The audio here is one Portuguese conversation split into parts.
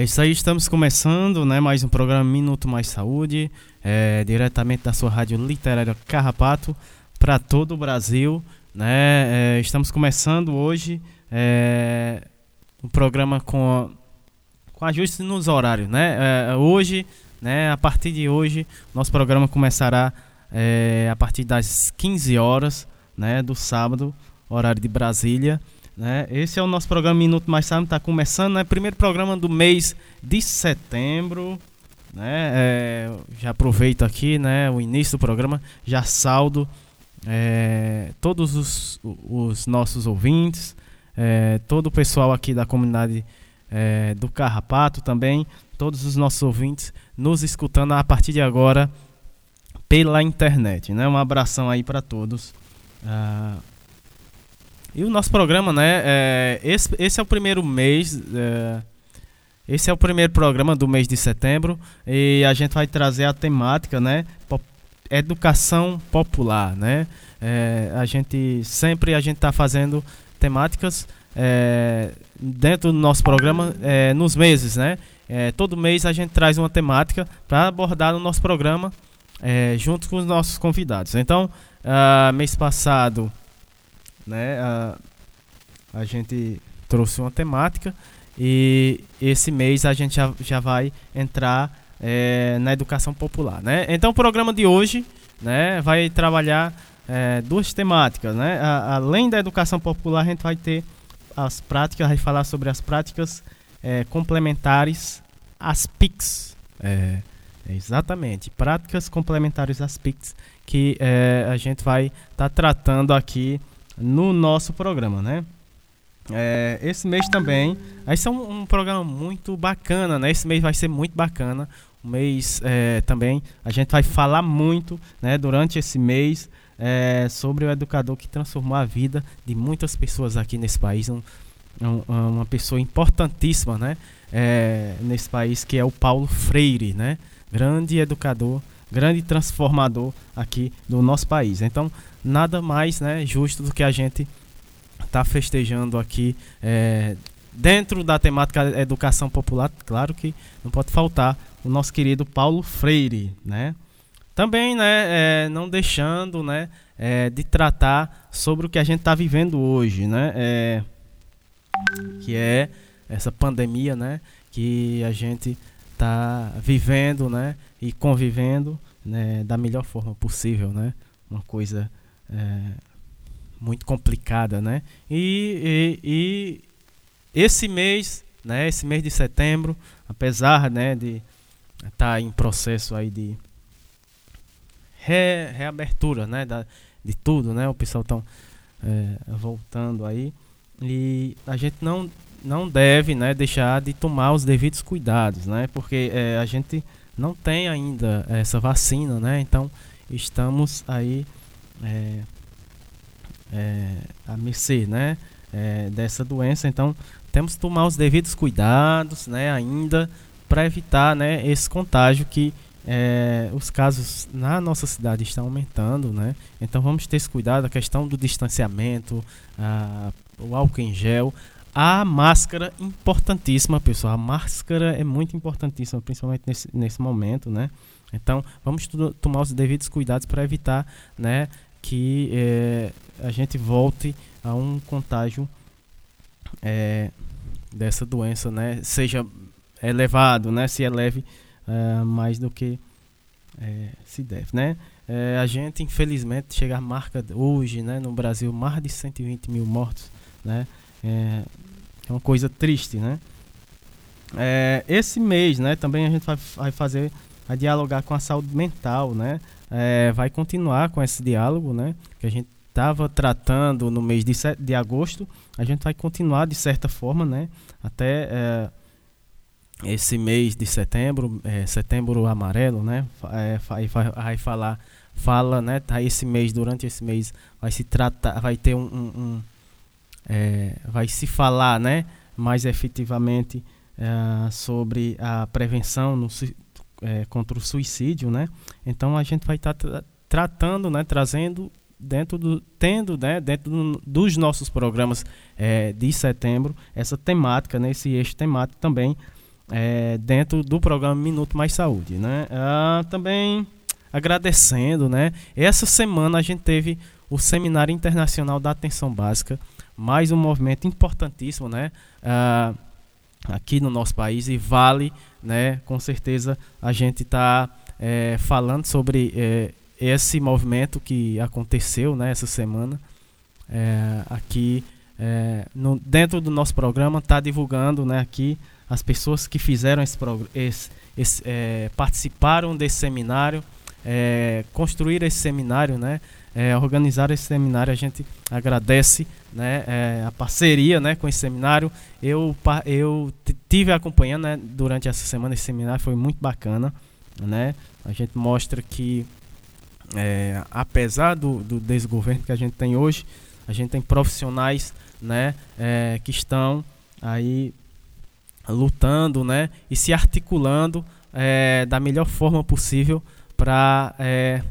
É isso aí, estamos começando, né, mais um programa Minuto Mais Saúde, é, diretamente da sua rádio literária Carrapato, para todo o Brasil, né, é, estamos começando hoje é, um programa com, com ajuste nos horários, né, é, hoje, né, a partir de hoje, nosso programa começará é, a partir das 15 horas, né, do sábado, horário de Brasília, né? Esse é o nosso programa Minuto Mais Sábado, está começando, né? Primeiro programa do mês de setembro. Né? É, já aproveito aqui né, o início do programa, já saldo é, todos os, os, nossos ouvintes, é, todo o pessoal aqui da comunidade é, do Carrapato também, todos os nossos ouvintes nos escutando a partir de agora pela internet. Né? Um abração aí para todos. Ah, e o nosso programa, né? É, esse, esse é o primeiro mês. É, esse é o primeiro programa do mês de setembro. E a gente vai trazer a temática, né? educação popular, né? É, a gente sempre a gente está fazendo temáticas é, dentro do nosso programa é, nos meses, né? É, todo mês a gente traz uma temática para abordar no nosso programa junto com os nossos convidados. Então, uh, mês passado né? A, a gente trouxe uma temática e esse mês a gente já, já vai entrar é, na educação popular, né? Então o programa de hoje, né, vai trabalhar é, duas temáticas, né? A, além da educação popular, a gente vai ter as práticas, vai falar sobre as práticas é, complementares às PICs. É, exatamente, práticas complementares às PICs que é, a gente vai estar tá tratando aqui no nosso programa, né? É, esse mês também, esse é um, um, programa muito bacana, né? Esse mês vai ser muito bacana. O mês é, também a gente vai falar muito, né? Durante esse mês é, sobre o educador que transformou a vida de muitas pessoas aqui nesse país, um, um, uma pessoa importantíssima, né? É, nesse país que é o Paulo Freire, né? Grande educador, grande transformador aqui do nosso país. Então nada mais né, justo do que a gente estar tá festejando aqui é, dentro da temática educação popular, claro que não pode faltar o nosso querido Paulo Freire, né? Também, né, é, não deixando, né, é, de tratar sobre o que a gente está vivendo hoje, né, é, que é essa pandemia, né, que a gente está vivendo, né, e convivendo, né, da melhor forma possível, né, uma coisa é, muito complicada, né? E, e, e, esse mês, né? Esse mês de setembro, apesar, né, de estar tá em processo aí de re, reabertura, né, da, de tudo, né? O pessoal estão é, voltando aí e a gente não não deve, né, deixar de tomar os devidos cuidados, né? Porque é, a gente não tem ainda essa vacina, né? Então estamos aí é, é, a mercê né, é, dessa doença. Então, temos que tomar os devidos cuidados né, ainda para evitar né, esse contágio que é, os casos na nossa cidade estão aumentando, né? Então vamos ter esse cuidado, a questão do distanciamento, a, o álcool em gel, a máscara importantíssima, pessoal. A máscara é muito importantíssima, principalmente nesse, nesse momento, né? Então vamos tomar os devidos cuidados para evitar, né, que é, a gente volte a um contágio é, dessa doença, né? Seja elevado, né? Se eleve é, mais do que é, se deve, né? É, a gente, infelizmente, chega à marca hoje, né? No Brasil, mais de 120 mil mortos, né? É, uma coisa triste, né? Esse mês, né? Também a gente vai, vai fazer, vai dialogar com a saúde mental, né? É, vai continuar com esse diálogo, né? Que a gente estava tratando no mês de, de agosto, a gente vai continuar de certa forma, né? Até é, esse mês de setembro, é, setembro amarelo, né? É, vai, vai, falar, fala, né? Tá esse mês, durante esse mês, vai se tratar, vai ter um, um, um é, vai se falar, né? Mais efetivamente é, sobre a prevenção no, é, contra o suicídio, né? Então a gente vai estar tá tra tratando, né, trazendo dentro do tendo, né, dentro do, dos nossos programas é, de setembro essa temática, né, eixo temático também é, dentro do programa Minuto Mais Saúde. Né? Ah, também agradecendo, né? Essa semana a gente teve o Seminário Internacional da Atenção Básica, mais um movimento importantíssimo, né? Ah, aqui no nosso país e vale, né? Com certeza a gente está é, falando sobre é, esse movimento que aconteceu, né? Essa semana é, aqui é, no, dentro do nosso programa está divulgando, né? Aqui as pessoas que fizeram esse, esse, esse é, participaram desse seminário, é, construir esse seminário, né? É, organizar esse seminário, a gente agradece né, é, a parceria né, com esse seminário. Eu, eu tive acompanhando né, durante essa semana esse seminário, foi muito bacana. Né? A gente mostra que, é, apesar do, do desgoverno que a gente tem hoje, a gente tem profissionais né, é, que estão aí lutando né, e se articulando é, da melhor forma possível para é,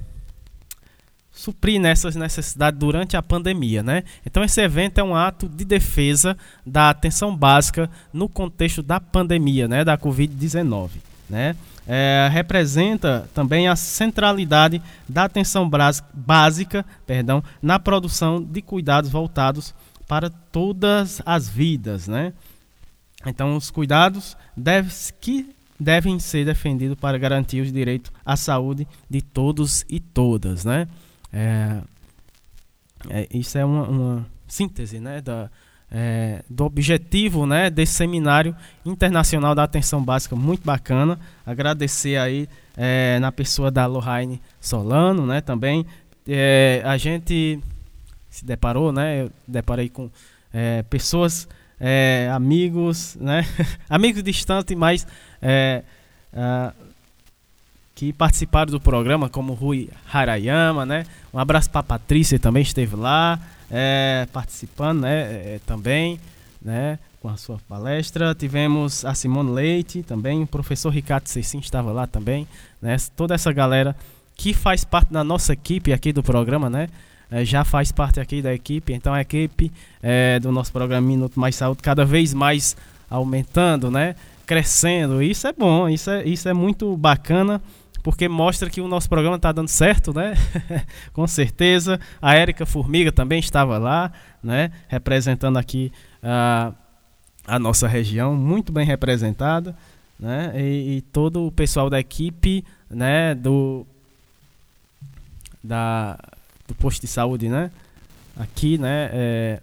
suprir nessas necessidades durante a pandemia. Né? Então, esse evento é um ato de defesa da atenção básica no contexto da pandemia, né, da Covid-19. Né? É, representa também a centralidade da atenção básica perdão, na produção de cuidados voltados para todas as vidas. Né? Então, os cuidados deve, que devem ser defendidos para garantir os direitos à saúde de todos e todas. Né? É, é, isso é uma, uma síntese né, da, é, do objetivo né, desse seminário internacional da atenção básica, muito bacana. Agradecer aí é, na pessoa da Lohane Solano, né, também. É, a gente se deparou, né, eu deparei com é, pessoas, amigos, né, amigos distantes, mas que participaram do programa, como Rui Harayama, né? Um abraço para Patrícia, também esteve lá é, participando né, é, também né, com a sua palestra. Tivemos a Simone Leite também, o professor Ricardo Cecim estava lá também. Né, toda essa galera que faz parte da nossa equipe aqui do programa, né? É, já faz parte aqui da equipe, então a equipe é, do nosso programa Minuto Mais Saúde cada vez mais aumentando, né? Crescendo. Isso é bom, isso é, isso é muito bacana porque mostra que o nosso programa está dando certo, né? Com certeza. A Érica Formiga também estava lá, né? Representando aqui a, a nossa região, muito bem representada, né? E, e, todo o pessoal da equipe, né? Do, da, do posto de saúde, né? Aqui, né? É,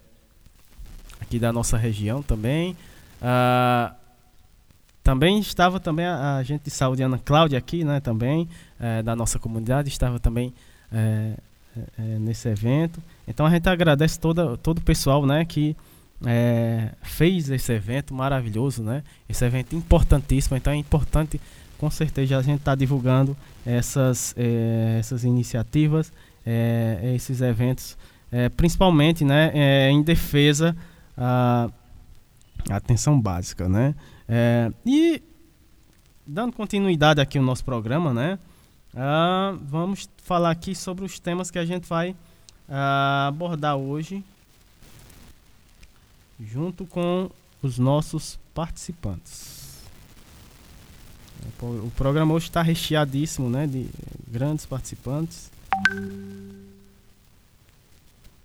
aqui da nossa região também. Uh, também estava também a, a gente de saúde, Ana Cláudia, aqui, né, também, é, da nossa comunidade, estava também é, é, nesse evento. Então a gente agradece toda, todo o pessoal, né, que fez esse evento maravilhoso, né, esse evento importantíssimo. Então é importante, com certeza, a gente estar tá divulgando essas, essas iniciativas, esses eventos, principalmente, né, em defesa a atenção básica, né. É, e dando continuidade aqui ao nosso programa, né? Uh, vamos falar aqui sobre os temas que a gente vai uh, abordar hoje, junto com os nossos participantes. O programa hoje está recheadíssimo, né, de grandes participantes.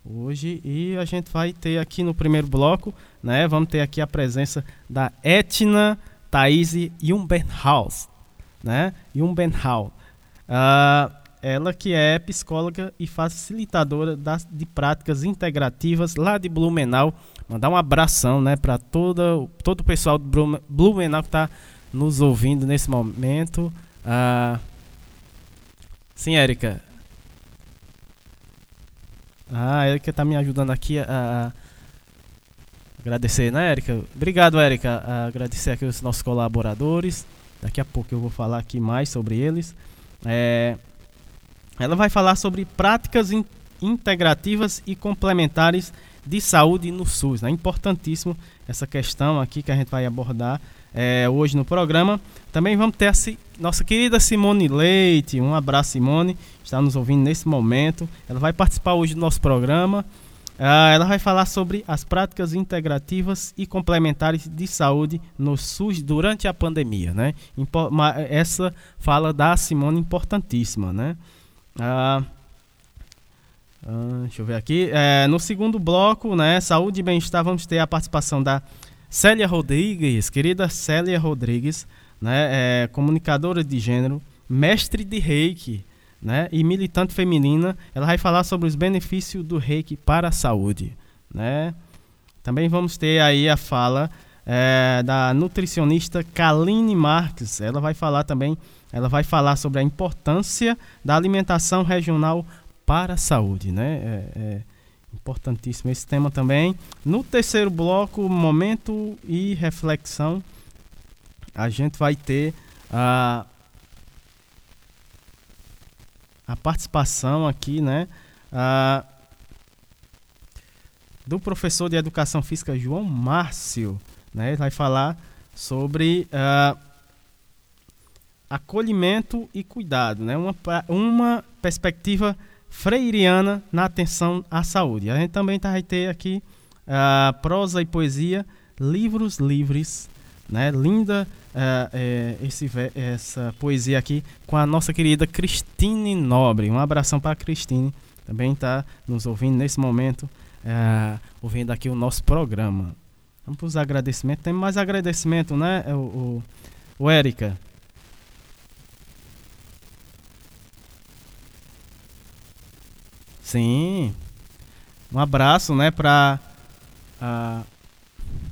Hoje e a gente vai ter aqui no primeiro bloco né? Vamos ter aqui a presença da Etna Thaís Jumbenhaus, né? Jumbenhaus. Uh, ela que é psicóloga e facilitadora das, de práticas integrativas lá de Blumenau. Mandar um abração, né, para todo, todo o pessoal do Blumenau que está nos ouvindo nesse momento. Uh, sim, Érica. Ah, a Érica está me ajudando aqui a, Agradecer, né, Érica? Obrigado, Érica. Agradecer aqui os nossos colaboradores. Daqui a pouco eu vou falar aqui mais sobre eles. É, ela vai falar sobre práticas in, integrativas e complementares de saúde no SUS. É né? importantíssimo essa questão aqui que a gente vai abordar é, hoje no programa. Também vamos ter a nossa querida Simone Leite. Um abraço, Simone. Está nos ouvindo nesse momento. Ela vai participar hoje do nosso programa. Uh, ela vai falar sobre as práticas integrativas e complementares de saúde no SUS durante a pandemia, né? Essa fala da Simone importantíssima, né? Uh, uh, deixa eu ver aqui. É, no segundo bloco, né? Saúde e bem-estar, vamos ter a participação da Célia Rodrigues, querida Célia Rodrigues, né? É, comunicadora de gênero, mestre de reiki, né, e militante feminina, ela vai falar sobre os benefícios do reiki para a saúde. Né? Também vamos ter aí a fala é, da nutricionista Kaline Marques. Ela vai falar também, ela vai falar sobre a importância da alimentação regional para a saúde. Né? É, é importantíssimo esse tema também. No terceiro bloco, momento e reflexão, a gente vai ter a a participação aqui, né? Ah, do professor de Educação Física João Márcio, né? Ele vai falar sobre ah, acolhimento e cuidado, né? Uma, uma perspectiva freiriana na atenção à saúde. A gente também vai ter aqui ah, prosa e poesia, livros livres, né? Linda é, esse, essa poesia aqui com a nossa querida Cristine Nobre. Um abração para Cristine, também está nos ouvindo nesse momento, é, ouvindo aqui o nosso programa. Vamos para os agradecimentos. Tem mais agradecimento, né, o, o, o? Sim. Um abraço, né, para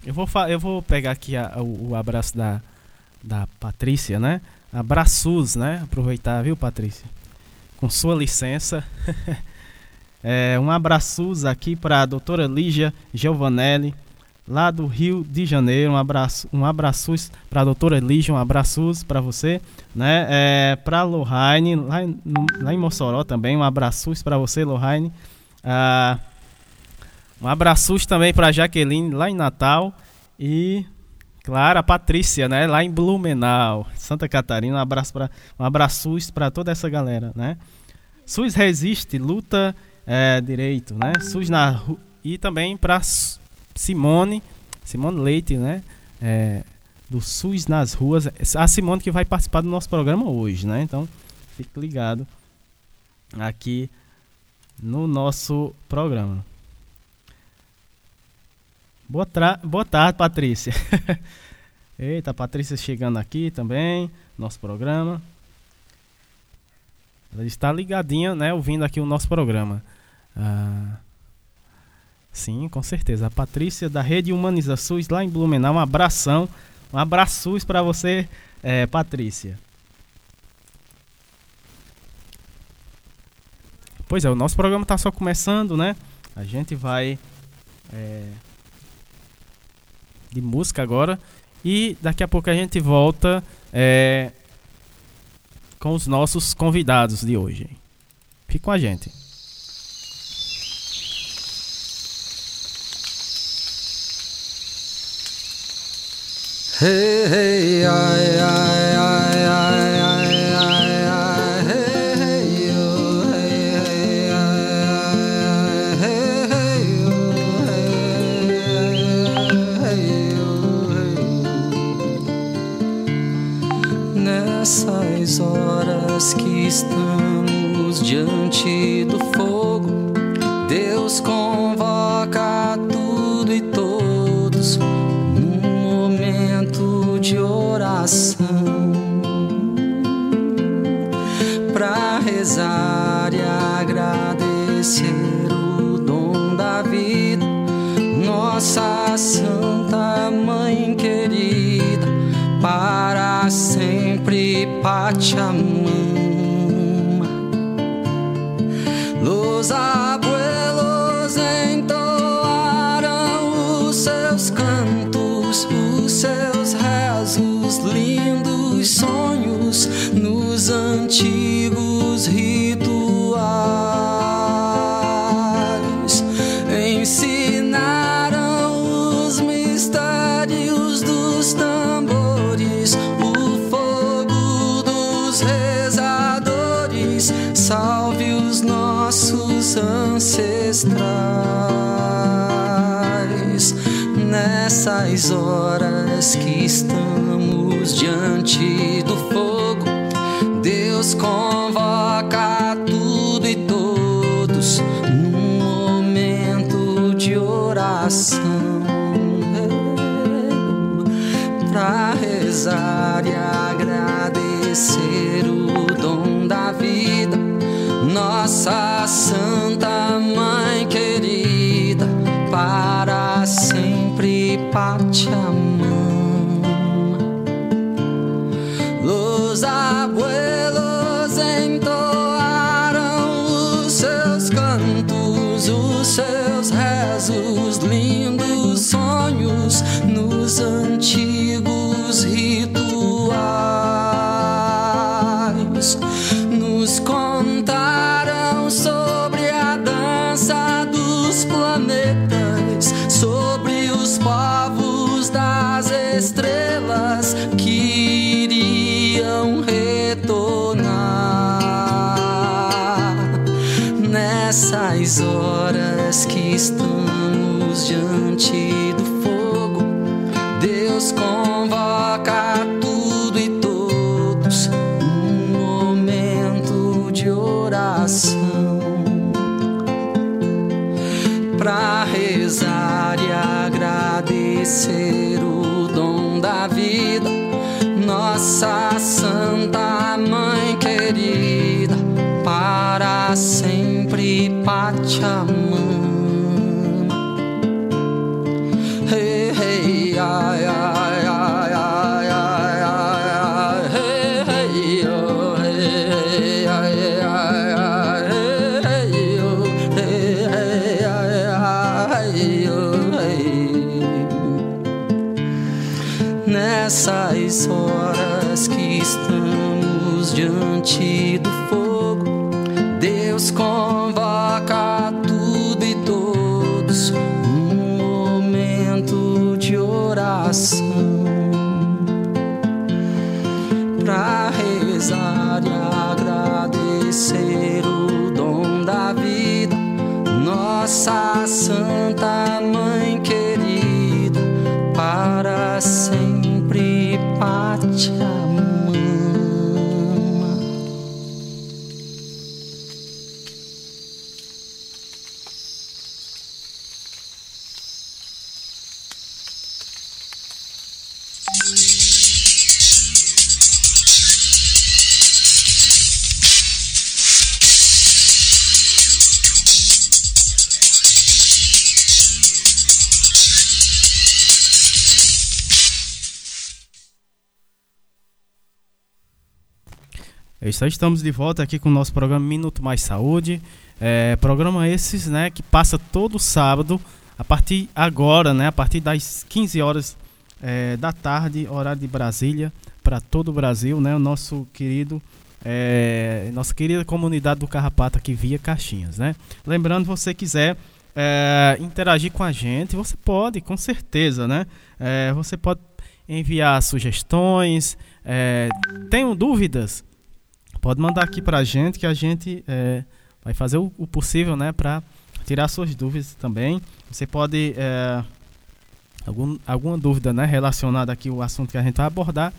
eu vou eu vou pegar aqui a, o, abraço da da Patrícia, né? Abraços, né? Aproveitar, viu, Patrícia? Com sua licença. é, um abraços aqui para a doutora Lígia Giovanelli, lá do Rio de Janeiro. Um abraço, um abraços para a doutora Lígia, um abraços para você, né? É, para Lohane, lá, em, lá em Mossoró também, um abraços para você, Lohane. Ah, um abraços também para Jaqueline, lá em Natal. E Claro, a Patrícia, né? Lá em Blumenau, Santa Catarina. Um abraço para um abraço para toda essa galera, né? SUS resiste, luta é, direito, né? SUS na e também para Simone, Simone Leite, né? É, do SUS nas ruas. A Simone que vai participar do nosso programa hoje, né? Então, fique ligado aqui no nosso programa. Boa, Boa tarde, Patrícia. Eita, Patrícia chegando aqui também, nosso programa. Ela está ligadinha, né, ouvindo aqui o nosso programa. Ah, sim, com certeza. A Patrícia da Rede Humaniza SUS lá em Blumenau. Um abração, um abraço para você, é, Patrícia. Pois é, o nosso programa está só começando, né? A gente vai é, de música agora. E daqui a pouco a gente volta é, com os nossos convidados de hoje. Fique com a gente. Hey, hey, ai, ai, ai, ai, horas que estamos diante do fogo, Deus convoca oração para rezar e agradecer o dom da vida, nossa Santa Mãe querida, para sempre Pachamama. Los antigos rituais. Ensinaram os mistérios dos tambores. salve os nossos ancestrais. Nessas horas que estamos diante do fogo, Deus Pachamama. Estamos de volta aqui com o nosso programa Minuto Mais Saúde. É, programa esses, né, que passa todo sábado, a partir agora, né, a partir das 15 horas é, da tarde, horário de Brasília, para todo o Brasil, né, o nosso querido, é, nossa querida comunidade do Carrapato aqui via Caixinhas, né. Lembrando, você quiser é, interagir com a gente, você pode, com certeza, né, é, você pode enviar sugestões, é, tenham dúvidas, pode mandar aqui pra gente que a gente é, vai fazer o, o possível, né, para tirar suas dúvidas também. Você pode é, algum, alguma dúvida, né, relacionada aqui ao assunto que a gente vai abordar,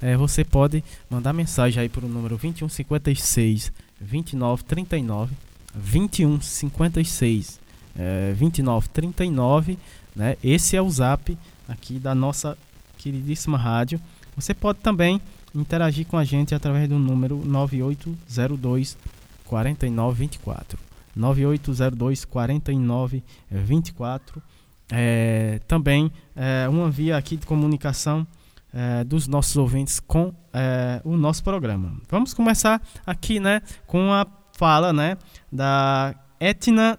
é, você pode mandar mensagem aí para o número 2156 2939 2156 é, 2939, né? Esse é o Zap aqui da nossa queridíssima rádio. Você pode também interagir com a gente através do número 9802 4924. 9802 4924. É, também é, uma via aqui de comunicação é, dos nossos ouvintes com é, o nosso programa. Vamos começar aqui, né, com a fala, né, da Etna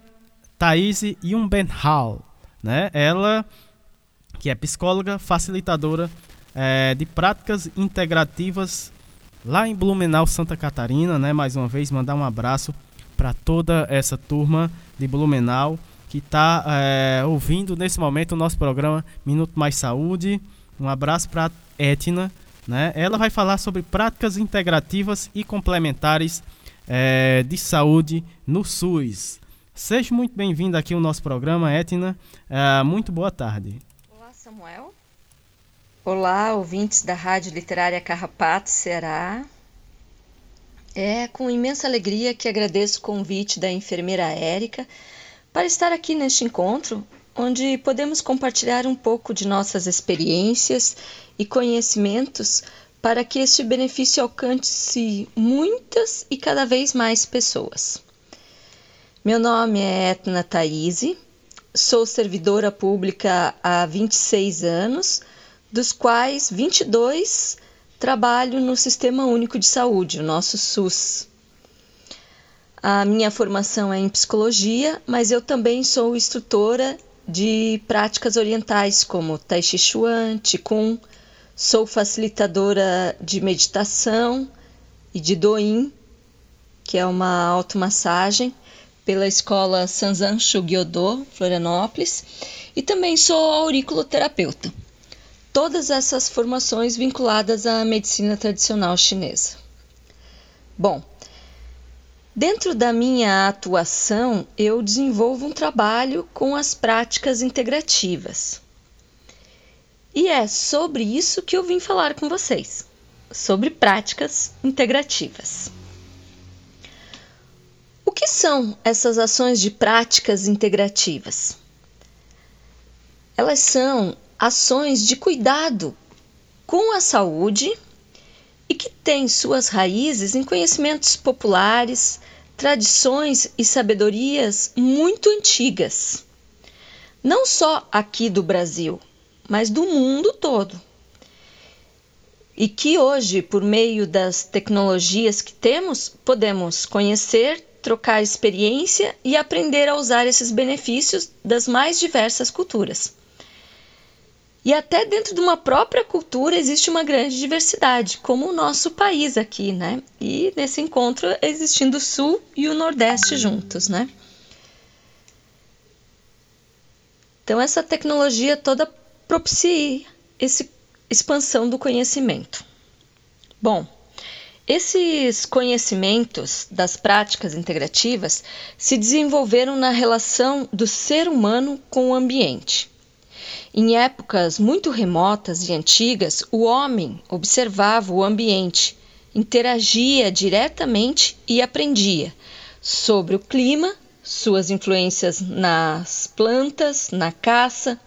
Thaís Jumbenhal, né? Ela que é psicóloga, facilitadora é, de práticas integrativas lá em Blumenau, Santa Catarina, né? Mais uma vez, mandar um abraço para toda essa turma de Blumenau que está é, ouvindo nesse momento o nosso programa Minuto Mais Saúde. Um abraço para Etna, né? Ela vai falar sobre práticas integrativas e complementares é, de saúde no SUS. Seja muito bem-vinda aqui ao nosso programa, Etna. É, muito boa tarde. Olá, Samuel. Olá, ouvintes da Rádio Literária Carrapato, Ceará. É com imensa alegria que agradeço o convite da enfermeira Érica para estar aqui neste encontro, onde podemos compartilhar um pouco de nossas experiências e conhecimentos para que este benefício alcance muitas e cada vez mais pessoas. Meu nome é Etna Thaise, sou servidora pública há 26 anos, dos quais 22 trabalho no Sistema Único de Saúde, o nosso SUS. A minha formação é em psicologia, mas eu também sou instrutora de práticas orientais como Tai Chi Chuan, Qigong, sou facilitadora de meditação e de Doin, que é uma automassagem pela escola Sanzan Shugyodo, Florianópolis, e também sou auriculoterapeuta todas essas formações vinculadas à medicina tradicional chinesa. Bom, dentro da minha atuação, eu desenvolvo um trabalho com as práticas integrativas. E é sobre isso que eu vim falar com vocês, sobre práticas integrativas. O que são essas ações de práticas integrativas? Elas são ações de cuidado com a saúde e que têm suas raízes em conhecimentos populares, tradições e sabedorias muito antigas. Não só aqui do Brasil, mas do mundo todo. E que hoje, por meio das tecnologias que temos, podemos conhecer, trocar experiência e aprender a usar esses benefícios das mais diversas culturas. E até dentro de uma própria cultura existe uma grande diversidade, como o nosso país aqui, né? E nesse encontro existindo o Sul e o Nordeste juntos, né? Então essa tecnologia toda propicia essa expansão do conhecimento. Bom, esses conhecimentos das práticas integrativas se desenvolveram na relação do ser humano com o ambiente. Em épocas muito remotas e antigas, o homem observava o ambiente, interagia diretamente e aprendia sobre o clima, suas influências nas plantas, na caça,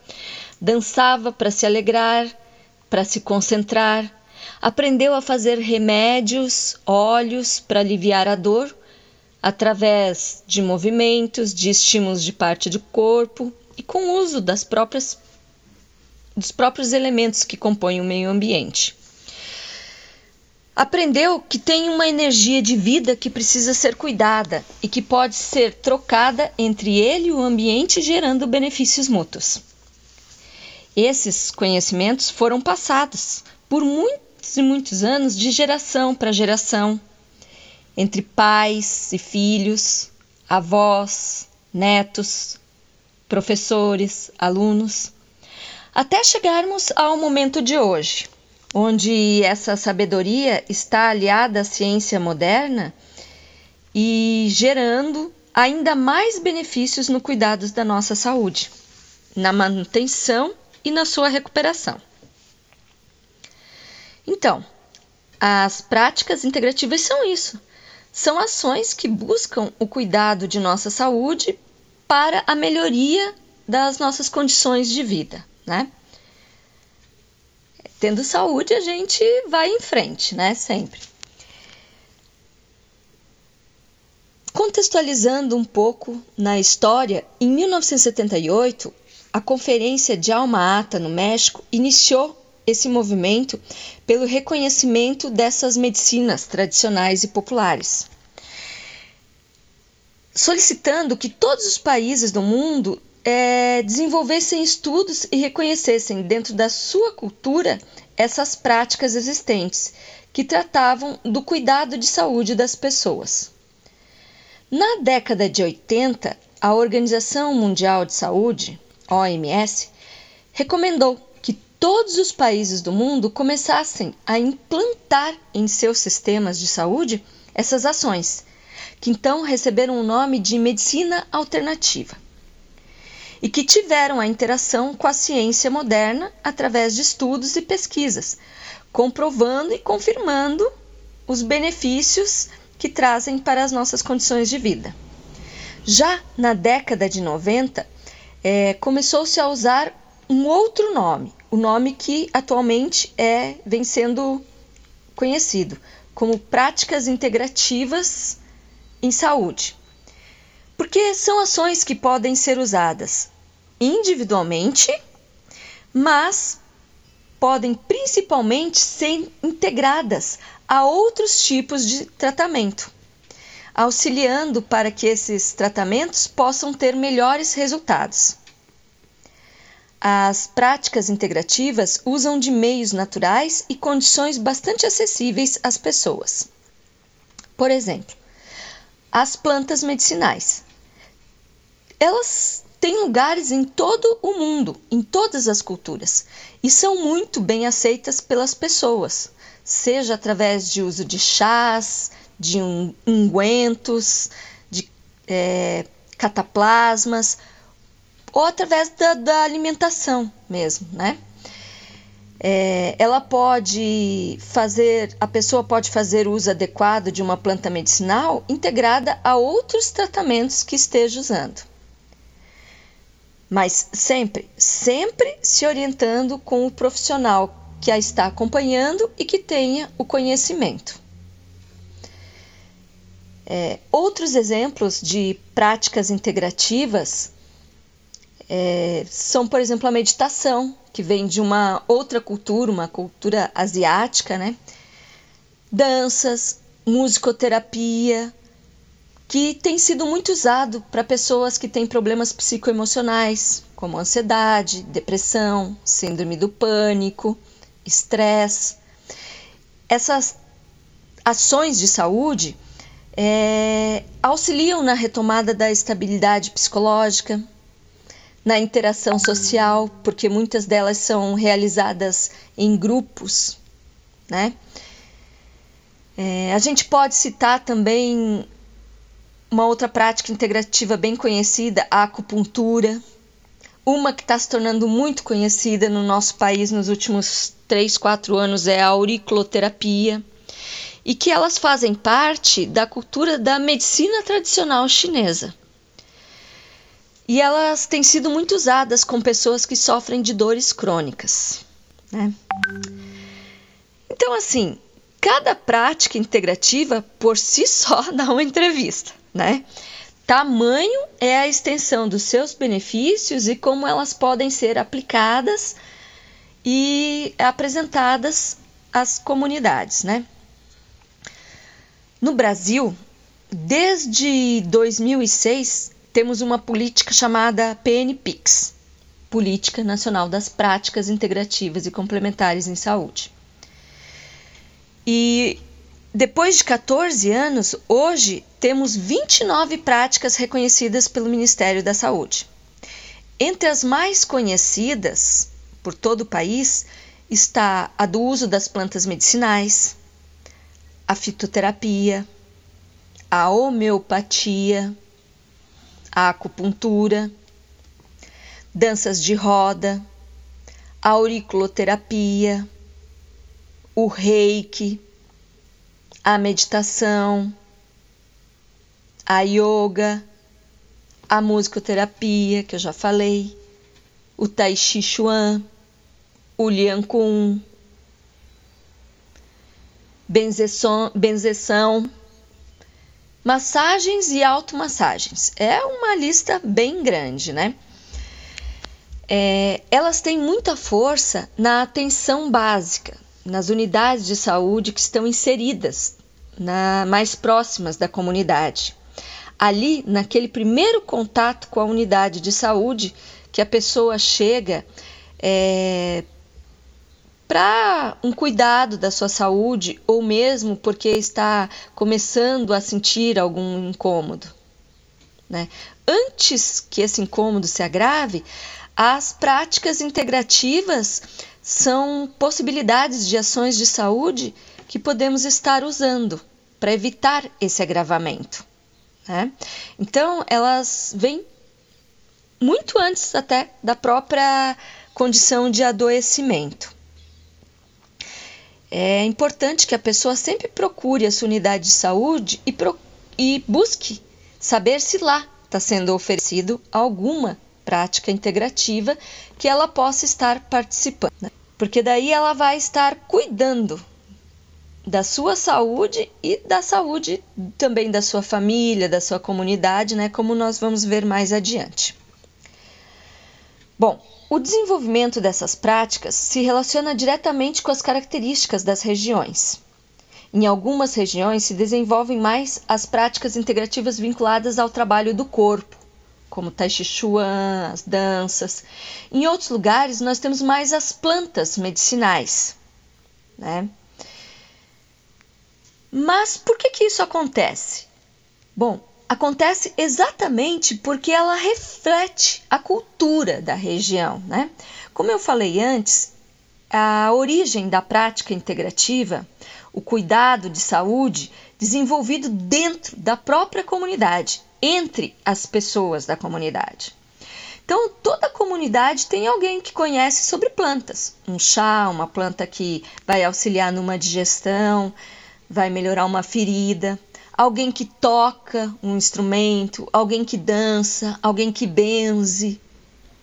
dançava para se alegrar, para se concentrar, aprendeu a fazer remédios, óleos para aliviar a dor, através de movimentos, de estímulos de parte do corpo e com o uso das próprias dos próprios elementos que compõem o meio ambiente. Aprendeu que tem uma energia de vida que precisa ser cuidada e que pode ser trocada entre ele e o ambiente, gerando benefícios mútuos. Esses conhecimentos foram passados por muitos e muitos anos de geração para geração, entre pais e filhos, avós, netos, professores, alunos até chegarmos ao momento de hoje, onde essa sabedoria está aliada à ciência moderna e gerando ainda mais benefícios no cuidado da nossa saúde, na manutenção e na sua recuperação. Então, as práticas integrativas são isso. São ações que buscam o cuidado de nossa saúde para a melhoria das nossas condições de vida né? Tendo saúde, a gente vai em frente, né? Sempre. Contextualizando um pouco na história, em 1978, a Conferência de Alma Ata, no México, iniciou esse movimento pelo reconhecimento dessas medicinas tradicionais e populares, solicitando que todos os países do mundo é, desenvolvessem estudos e reconhecessem dentro da sua cultura essas práticas existentes que tratavam do cuidado de saúde das pessoas. Na década de 80, a Organização Mundial de Saúde, OMS, recomendou que todos os países do mundo começassem a implantar em seus sistemas de saúde essas ações, que então receberam o nome de medicina alternativa. E que tiveram a interação com a ciência moderna através de estudos e pesquisas, comprovando e confirmando os benefícios que trazem para as nossas condições de vida. Já na década de 90, é, começou-se a usar um outro nome, o nome que atualmente é, vem sendo conhecido como práticas integrativas em saúde. Porque são ações que podem ser usadas individualmente, mas podem principalmente ser integradas a outros tipos de tratamento, auxiliando para que esses tratamentos possam ter melhores resultados. As práticas integrativas usam de meios naturais e condições bastante acessíveis às pessoas. Por exemplo, as plantas medicinais. Elas têm lugares em todo o mundo, em todas as culturas, e são muito bem aceitas pelas pessoas, seja através de uso de chás, de ungüentos, de é, cataplasmas ou através da, da alimentação mesmo, né? É, ela pode fazer, a pessoa pode fazer uso adequado de uma planta medicinal integrada a outros tratamentos que esteja usando. Mas sempre, sempre se orientando com o profissional que a está acompanhando e que tenha o conhecimento. É, outros exemplos de práticas integrativas é, são, por exemplo, a meditação, que vem de uma outra cultura, uma cultura asiática, né? Danças, musicoterapia, que tem sido muito usado para pessoas que têm problemas psicoemocionais, como ansiedade, depressão, síndrome do pânico, estresse. Essas ações de saúde é, auxiliam na retomada da estabilidade psicológica, na interação social, porque muitas delas são realizadas em grupos, né? É, a gente pode citar também uma outra prática integrativa bem conhecida, a acupuntura, uma que está se tornando muito conhecida no nosso país nos últimos 3, 4 anos é a auriculoterapia, e que elas fazem parte da cultura da medicina tradicional chinesa e elas têm sido muito usadas com pessoas que sofrem de dores crônicas. Né? Então, assim, cada prática integrativa por si só dá uma entrevista, né? Tamanho é a extensão dos seus benefícios e como elas podem ser aplicadas e apresentadas às comunidades, né? No Brasil, desde 2006, temos uma política chamada PNPIX Política Nacional das Práticas Integrativas e Complementares em Saúde. E depois de 14 anos, hoje temos 29 práticas reconhecidas pelo Ministério da Saúde. Entre as mais conhecidas por todo o país está a do uso das plantas medicinais, a fitoterapia, a homeopatia, a acupuntura, danças de roda, a auriculoterapia, o reiki, a meditação, a yoga, a musicoterapia, que eu já falei, o tai chi chuan, o lian kun, benzeção, Massagens e automassagens. É uma lista bem grande, né? É, elas têm muita força na atenção básica, nas unidades de saúde que estão inseridas na, mais próximas da comunidade. Ali, naquele primeiro contato com a unidade de saúde, que a pessoa chega é, para um cuidado da sua saúde ou mesmo porque está começando a sentir algum incômodo. Né? Antes que esse incômodo se agrave, as práticas integrativas são possibilidades de ações de saúde que podemos estar usando para evitar esse agravamento. Né? Então, elas vêm muito antes até da própria condição de adoecimento. É importante que a pessoa sempre procure a sua unidade de saúde e, pro, e busque saber se lá está sendo oferecido alguma prática integrativa que ela possa estar participando. Né? Porque daí ela vai estar cuidando da sua saúde e da saúde também da sua família, da sua comunidade, né? Como nós vamos ver mais adiante. Bom, o desenvolvimento dessas práticas se relaciona diretamente com as características das regiões. Em algumas regiões se desenvolvem mais as práticas integrativas vinculadas ao trabalho do corpo, como Tai Chi Chuan, as danças. Em outros lugares nós temos mais as plantas medicinais, né? Mas por que, que isso acontece? Bom, acontece exatamente porque ela reflete a cultura da região. Né? Como eu falei antes, a origem da prática integrativa, o cuidado de saúde desenvolvido dentro da própria comunidade, entre as pessoas da comunidade. Então, toda comunidade tem alguém que conhece sobre plantas. Um chá, uma planta que vai auxiliar numa digestão, vai melhorar uma ferida, alguém que toca um instrumento, alguém que dança, alguém que benze,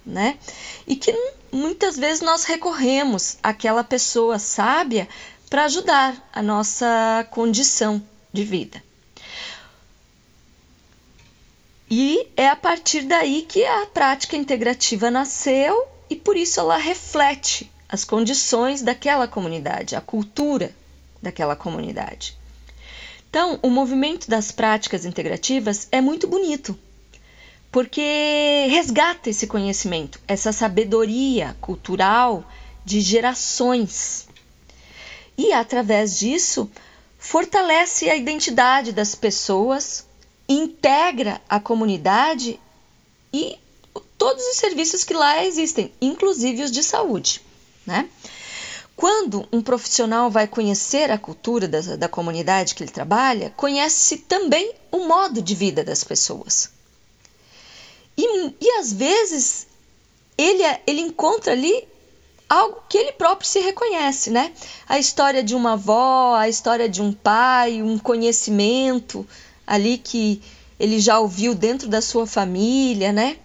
né? E que muitas vezes nós recorremos àquela pessoa sábia para ajudar a nossa condição de vida. E é a partir daí que a prática integrativa nasceu e por isso ela reflete as condições daquela comunidade, a cultura daquela comunidade. Então, o movimento das práticas integrativas é muito bonito, porque resgata esse conhecimento, essa sabedoria cultural de gerações. E através disso, fortalece a identidade das pessoas, integra a comunidade e todos os serviços que lá existem, inclusive os de saúde, né? Quando um profissional vai conhecer a cultura da, da comunidade que ele trabalha, conhece também o modo de vida das pessoas. E, e às vezes ele, ele encontra ali algo que ele próprio se reconhece, né? A história de uma avó, a história de um pai, um conhecimento ali que ele já ouviu dentro da sua família, né?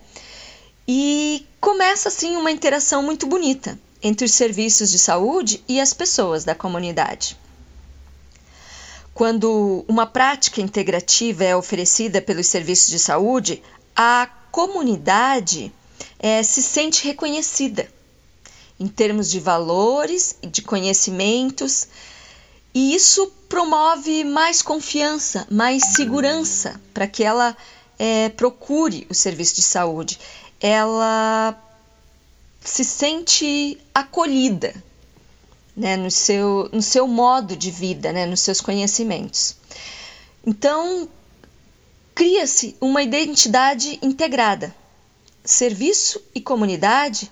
E começa assim uma interação muito bonita entre os serviços de saúde e as pessoas da comunidade. Quando uma prática integrativa é oferecida pelos serviços de saúde, a comunidade é, se sente reconhecida em termos de valores e de conhecimentos, e isso promove mais confiança, mais segurança para que ela é, procure o serviço de saúde. Ela se sente acolhida né, no, seu, no seu modo de vida, né, nos seus conhecimentos. Então, cria-se uma identidade integrada. Serviço e comunidade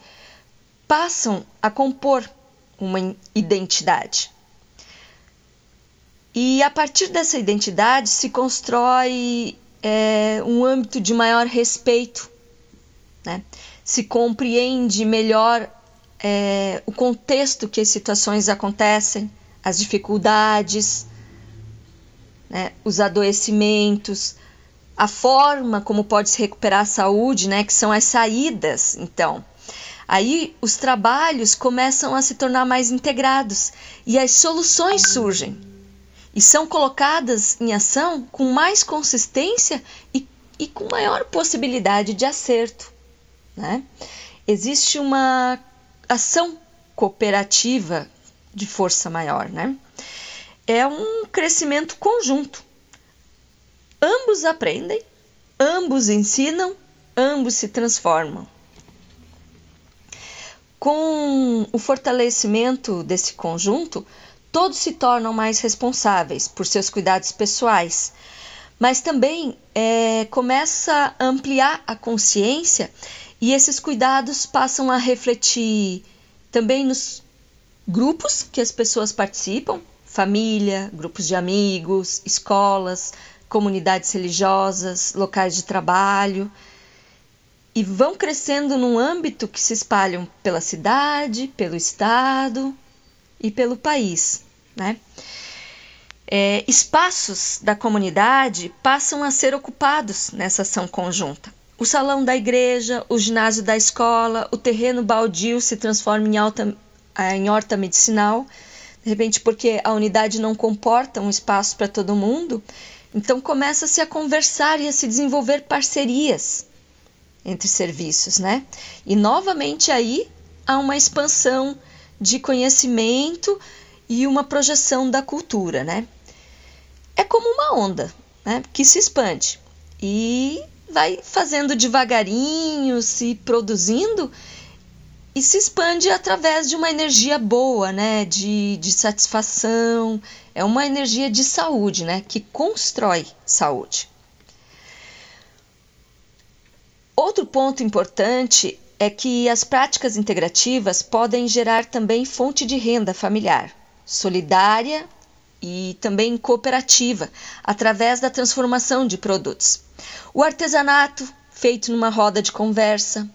passam a compor uma identidade. E a partir dessa identidade se constrói é, um âmbito de maior respeito. Né? Se compreende melhor é, o contexto que as situações acontecem, as dificuldades, né, os adoecimentos, a forma como pode se recuperar a saúde, né, que são as saídas. Então, aí os trabalhos começam a se tornar mais integrados e as soluções surgem e são colocadas em ação com mais consistência e, e com maior possibilidade de acerto. Né? Existe uma ação cooperativa de força maior. Né? É um crescimento conjunto. Ambos aprendem, ambos ensinam, ambos se transformam. Com o fortalecimento desse conjunto, todos se tornam mais responsáveis por seus cuidados pessoais, mas também é, começa a ampliar a consciência e esses cuidados passam a refletir também nos grupos que as pessoas participam família, grupos de amigos, escolas, comunidades religiosas, locais de trabalho. e vão crescendo num âmbito que se espalham pela cidade, pelo estado e pelo país. Né? É, espaços da comunidade passam a ser ocupados nessa ação conjunta. O salão da igreja, o ginásio da escola, o terreno baldio se transforma em, alta, em horta medicinal, de repente porque a unidade não comporta um espaço para todo mundo, então começa-se a conversar e a se desenvolver parcerias entre serviços, né? E novamente aí há uma expansão de conhecimento e uma projeção da cultura, né? É como uma onda, né? Que se expande e vai fazendo devagarinho, se produzindo e se expande através de uma energia boa, né? De, de satisfação, é uma energia de saúde, né? Que constrói saúde. Outro ponto importante é que as práticas integrativas podem gerar também fonte de renda familiar, solidária e também cooperativa, através da transformação de produtos. O artesanato, feito numa roda de conversa,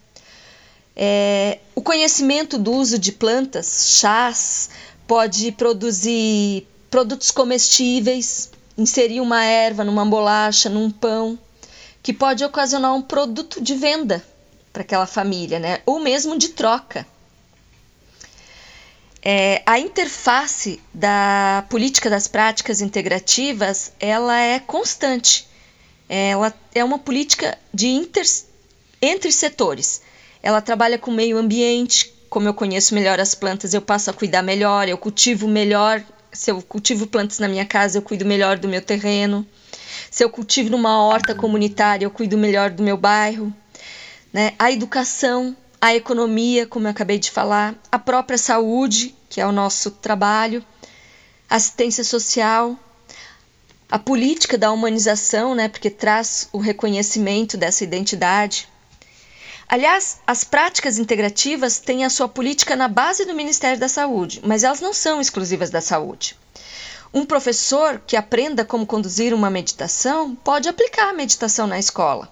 é, o conhecimento do uso de plantas, chás, pode produzir produtos comestíveis, inserir uma erva numa bolacha, num pão que pode ocasionar um produto de venda para aquela família, né? ou mesmo de troca. É, a interface da política das práticas integrativas ela é constante. Ela é uma política de inter, entre setores. Ela trabalha com meio ambiente, como eu conheço melhor as plantas, eu passo a cuidar melhor, eu cultivo melhor. Se eu cultivo plantas na minha casa, eu cuido melhor do meu terreno. Se eu cultivo numa horta comunitária, eu cuido melhor do meu bairro. Né? A educação, a economia, como eu acabei de falar, a própria saúde, que é o nosso trabalho, assistência social, a política da humanização, né, porque traz o reconhecimento dessa identidade. Aliás, as práticas integrativas têm a sua política na base do Ministério da Saúde, mas elas não são exclusivas da saúde. Um professor que aprenda como conduzir uma meditação pode aplicar a meditação na escola.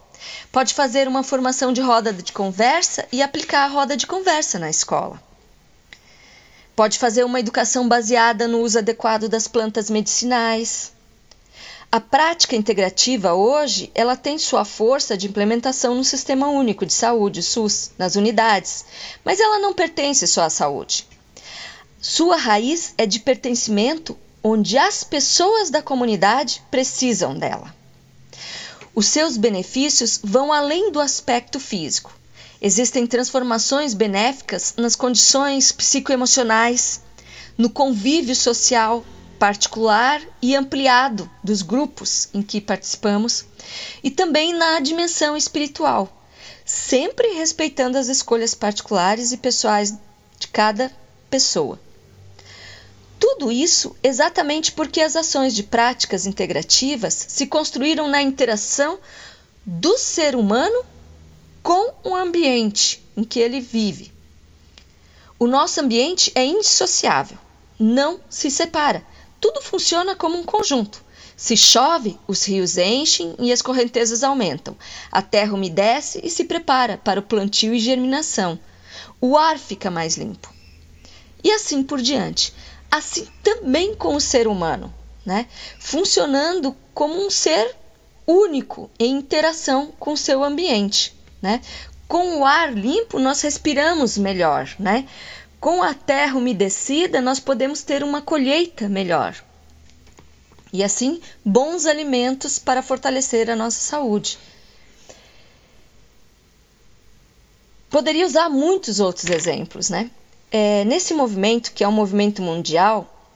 Pode fazer uma formação de roda de conversa e aplicar a roda de conversa na escola. Pode fazer uma educação baseada no uso adequado das plantas medicinais. A prática integrativa hoje, ela tem sua força de implementação no Sistema Único de Saúde, SUS, nas unidades, mas ela não pertence só à saúde. Sua raiz é de pertencimento onde as pessoas da comunidade precisam dela. Os seus benefícios vão além do aspecto físico. Existem transformações benéficas nas condições psicoemocionais, no convívio social particular e ampliado dos grupos em que participamos e também na dimensão espiritual, sempre respeitando as escolhas particulares e pessoais de cada pessoa. Tudo isso exatamente porque as ações de práticas integrativas se construíram na interação do ser humano com o ambiente em que ele vive. O nosso ambiente é indissociável, não se separa. Tudo funciona como um conjunto. Se chove, os rios enchem e as correntezas aumentam. A terra umedece e se prepara para o plantio e germinação. O ar fica mais limpo. E assim por diante assim também com o ser humano, né? funcionando como um ser único em interação com o seu ambiente. Né? Com o ar limpo, nós respiramos melhor. Né? Com a terra umedecida, nós podemos ter uma colheita melhor. E assim, bons alimentos para fortalecer a nossa saúde. Poderia usar muitos outros exemplos, né? É, nesse movimento, que é um movimento mundial,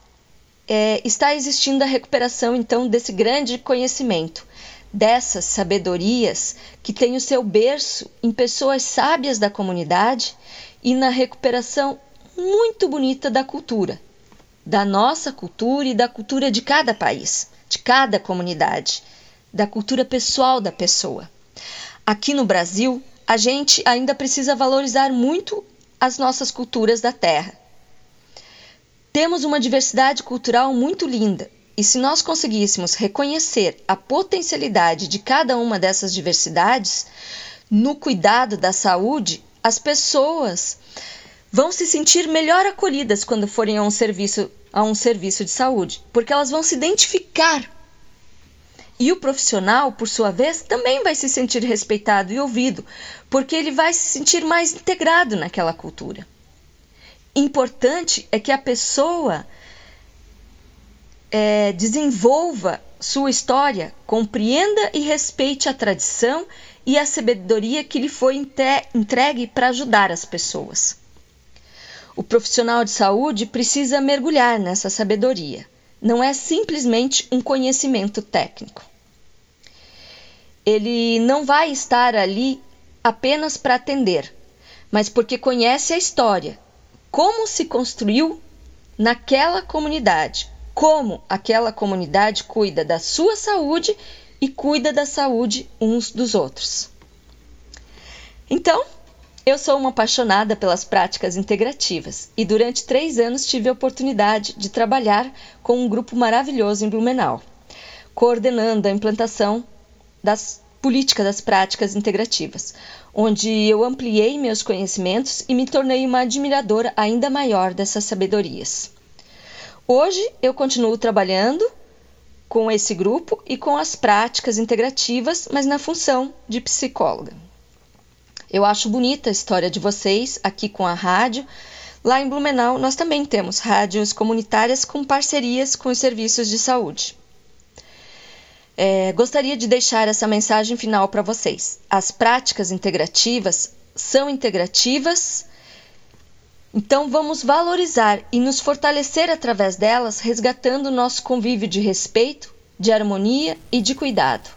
é, está existindo a recuperação então desse grande conhecimento, dessas sabedorias que tem o seu berço em pessoas sábias da comunidade e na recuperação muito bonita da cultura, da nossa cultura e da cultura de cada país, de cada comunidade, da cultura pessoal da pessoa. Aqui no Brasil, a gente ainda precisa valorizar muito as nossas culturas da Terra. Temos uma diversidade cultural muito linda, e se nós conseguíssemos reconhecer a potencialidade de cada uma dessas diversidades, no cuidado da saúde, as pessoas vão se sentir melhor acolhidas quando forem a um serviço, a um serviço de saúde, porque elas vão se identificar. E o profissional, por sua vez, também vai se sentir respeitado e ouvido, porque ele vai se sentir mais integrado naquela cultura. Importante é que a pessoa é, desenvolva sua história, compreenda e respeite a tradição e a sabedoria que lhe foi entregue para ajudar as pessoas. O profissional de saúde precisa mergulhar nessa sabedoria. Não é simplesmente um conhecimento técnico. Ele não vai estar ali apenas para atender, mas porque conhece a história, como se construiu naquela comunidade, como aquela comunidade cuida da sua saúde e cuida da saúde uns dos outros. Então, eu sou uma apaixonada pelas práticas integrativas e durante três anos tive a oportunidade de trabalhar com um grupo maravilhoso em Blumenau, coordenando a implantação das políticas das práticas integrativas, onde eu ampliei meus conhecimentos e me tornei uma admiradora ainda maior dessas sabedorias. Hoje eu continuo trabalhando com esse grupo e com as práticas integrativas, mas na função de psicóloga. Eu acho bonita a história de vocês aqui com a rádio. Lá em Blumenau, nós também temos rádios comunitárias com parcerias com os serviços de saúde. É, gostaria de deixar essa mensagem final para vocês. As práticas integrativas são integrativas então vamos valorizar e nos fortalecer através delas, resgatando nosso convívio de respeito, de harmonia e de cuidado,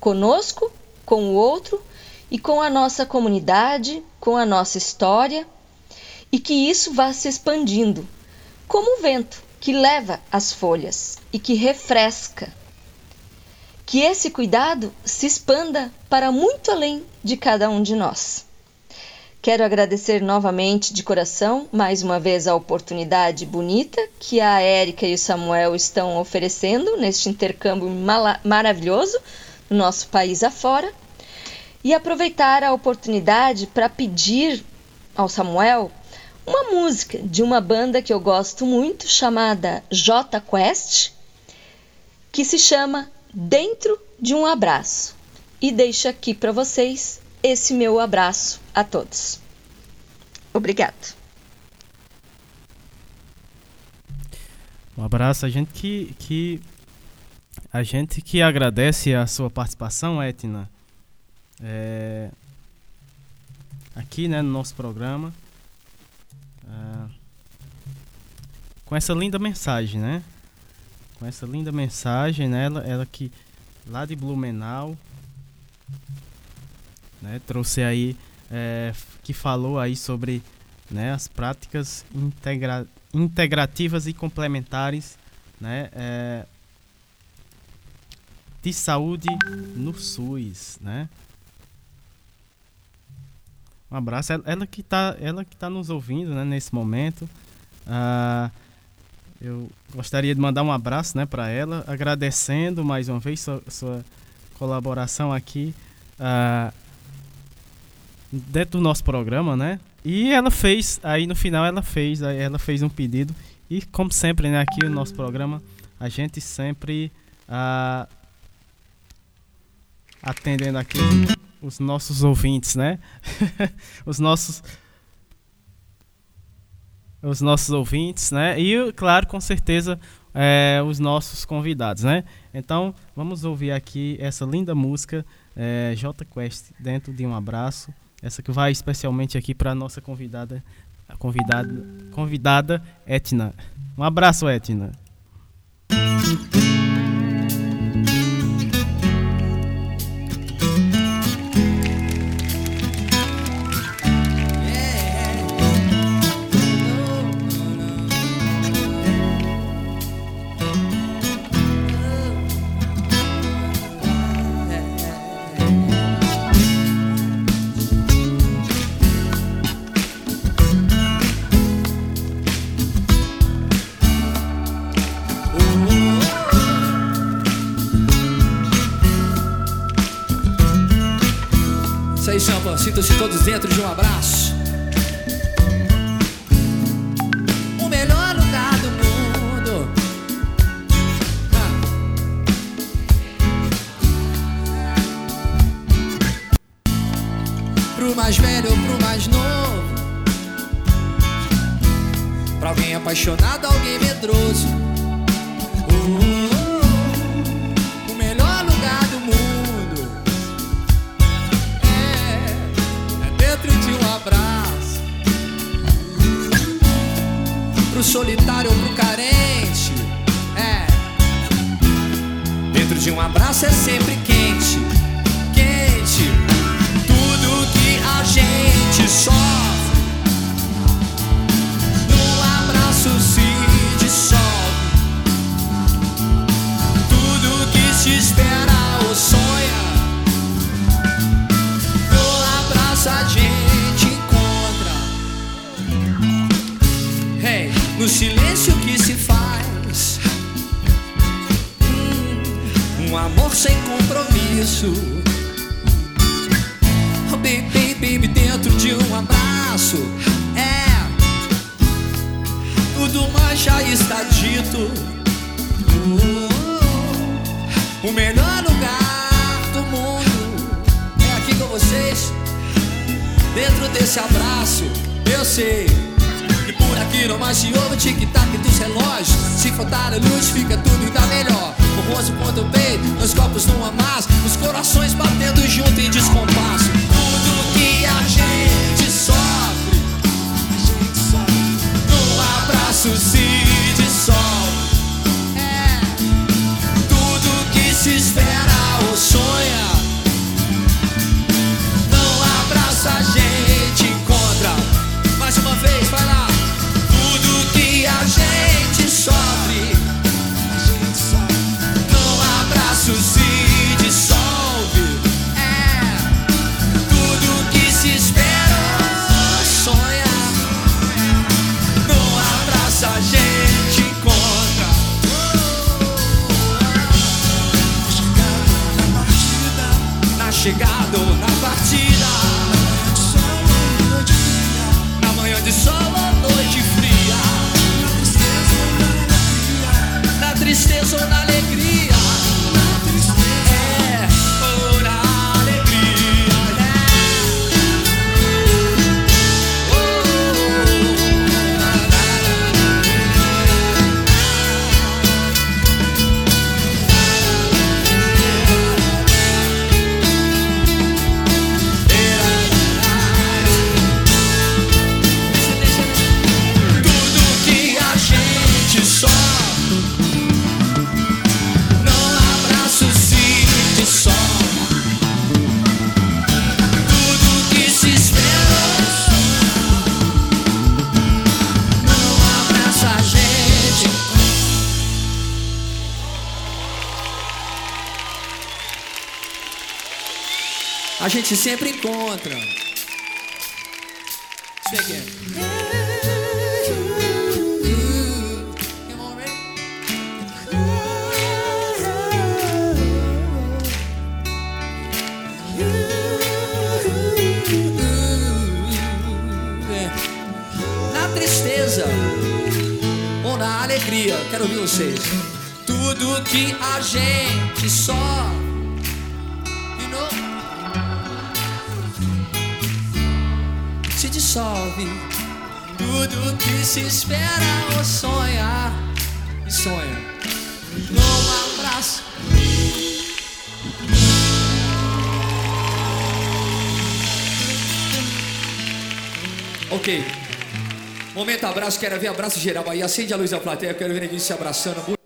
conosco, com o outro e com a nossa comunidade, com a nossa história, e que isso vá se expandindo, como o vento que leva as folhas e que refresca. Que esse cuidado se expanda para muito além de cada um de nós. Quero agradecer novamente de coração, mais uma vez, a oportunidade bonita que a Érica e o Samuel estão oferecendo neste intercâmbio maravilhoso no nosso país afora. E aproveitar a oportunidade para pedir ao Samuel uma música de uma banda que eu gosto muito, chamada J Quest, que se chama Dentro de um Abraço. E deixo aqui para vocês esse meu abraço a todos. Obrigado. Um abraço a gente que, que a gente que agradece a sua participação, Etna, é, aqui né, no nosso programa. É, com essa linda mensagem, né? Com essa linda mensagem, né? Ela, ela que lá de Blumenau né? Trouxe aí, é, que falou aí sobre né, as práticas integra integrativas e complementares né, é, de saúde no SUS, né? Um abraço. Ela, que está ela que tá nos ouvindo né, nesse momento. Ah, eu gostaria de mandar um abraço né, para ela, agradecendo mais uma vez sua, sua colaboração aqui. Ah, dentro do nosso programa, né? E ela fez, aí no final ela fez, ela fez um pedido. E como sempre, né, aqui no nosso programa, a gente sempre ah, atendendo aqui os nossos ouvintes, né? os nossos os nossos ouvintes, né? E claro, com certeza, é, os nossos convidados, né? Então, vamos ouvir aqui essa linda música é, J Quest dentro de um abraço. Essa que vai especialmente aqui para nossa convidada, a convidada, convidada Etna. Um abraço, Etna. Todos dentro de um abraço. O melhor lugar do mundo. Ah. Pro mais velho ou pro mais novo. Pra alguém apaixonado, alguém medroso. A gente sempre encontra é. Na tristeza ou na alegria, quero ouvir vocês. Tudo que a gente só dissolve. Tudo que se espera ou sonha e sonha. Num abraço. Ok. Momento abraço, quero ver abraço geral aí. Acende a luz da plateia, quero ver ninguém se abraçando.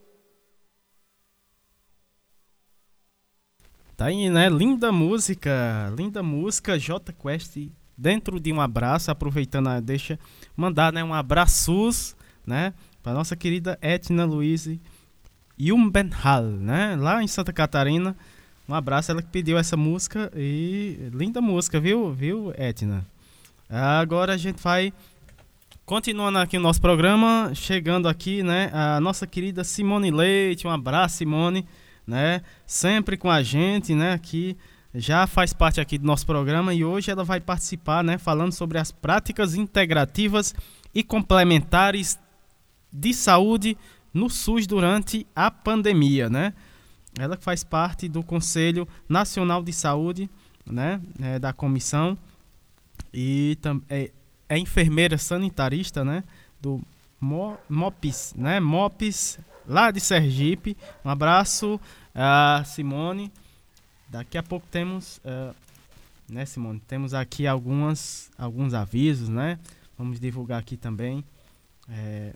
Tá aí, né? Linda música, linda música, J Quest dentro de um abraço, aproveitando a deixa, mandar, né, um abraços, né, para nossa querida Etna Luiz Jumbenhal, né, lá em Santa Catarina. Um abraço, ela que pediu essa música e linda música, viu, viu, Etna? Agora a gente vai continuando aqui o nosso programa, chegando aqui, né, a nossa querida Simone Leite, um abraço, Simone, né, sempre com a gente, né, aqui já faz parte aqui do nosso programa e hoje ela vai participar, né, falando sobre as práticas integrativas e complementares de saúde no SUS durante a pandemia, né? Ela faz parte do Conselho Nacional de Saúde, né, é, da comissão e é, é enfermeira sanitarista, né, do MOPS, né, MOPS lá de Sergipe. Um abraço a Simone. Daqui a pouco temos, uh, né, Simone? Temos aqui algumas, alguns avisos, né? Vamos divulgar aqui também. É,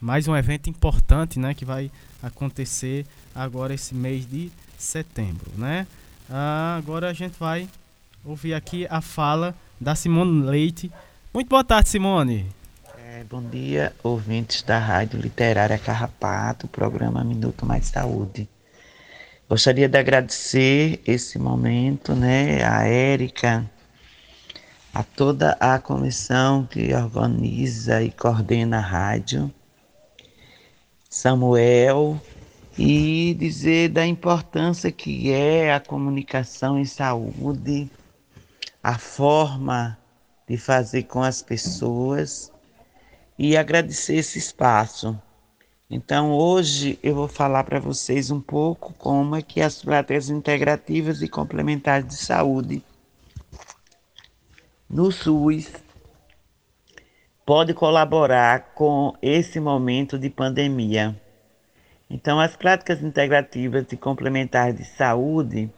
mais um evento importante, né? Que vai acontecer agora esse mês de setembro, né? Ah, agora a gente vai ouvir aqui a fala da Simone Leite. Muito boa tarde, Simone. É, bom dia, ouvintes da Rádio Literária Carrapato, programa Minuto Mais Saúde. Gostaria de agradecer esse momento, né, a Érica, a toda a comissão que organiza e coordena a rádio, Samuel, e dizer da importância que é a comunicação em saúde, a forma de fazer com as pessoas e agradecer esse espaço. Então, hoje eu vou falar para vocês um pouco como é que as práticas integrativas e complementares de saúde no SUS pode colaborar com esse momento de pandemia. Então, as práticas integrativas e complementares de saúde,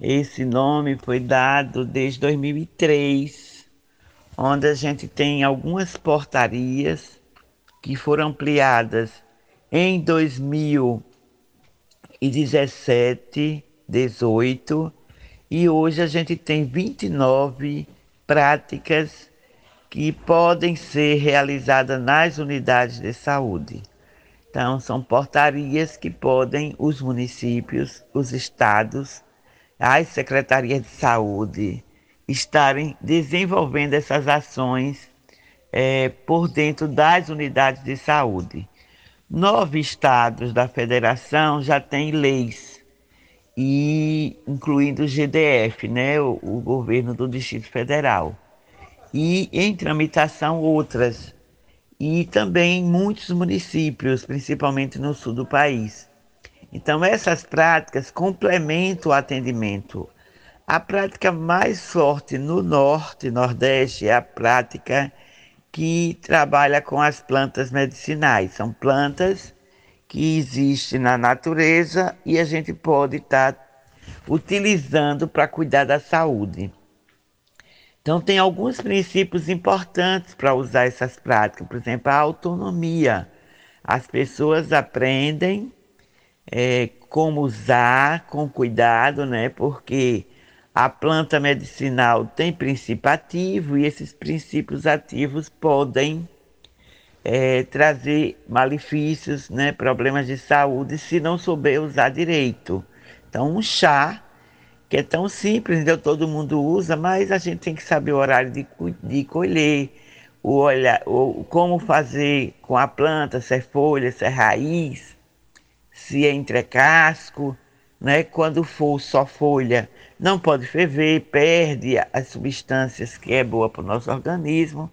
esse nome foi dado desde 2003, onde a gente tem algumas portarias que foram ampliadas em 2017, 18 e hoje a gente tem 29 práticas que podem ser realizadas nas unidades de saúde. Então, são portarias que podem os municípios, os estados, as secretarias de saúde estarem desenvolvendo essas ações é, por dentro das unidades de saúde. Nove estados da federação já têm leis, e incluindo o GDF, né, o, o governo do Distrito Federal. E em tramitação outras, e também muitos municípios, principalmente no sul do país. Então, essas práticas complementam o atendimento. A prática mais forte no norte e nordeste é a prática que trabalha com as plantas medicinais. São plantas que existem na natureza e a gente pode estar tá utilizando para cuidar da saúde. Então, tem alguns princípios importantes para usar essas práticas, por exemplo, a autonomia. As pessoas aprendem é, como usar com cuidado, né? Porque a planta medicinal tem princípio ativo e esses princípios ativos podem é, trazer malefícios, né, problemas de saúde, se não souber usar direito. Então, um chá, que é tão simples, entendeu? todo mundo usa, mas a gente tem que saber o horário de, de colher, o olhar, o, como fazer com a planta, se é folha, se é raiz, se é entrecasco, né? quando for só folha não pode ferver, perde as substâncias que é boa para o nosso organismo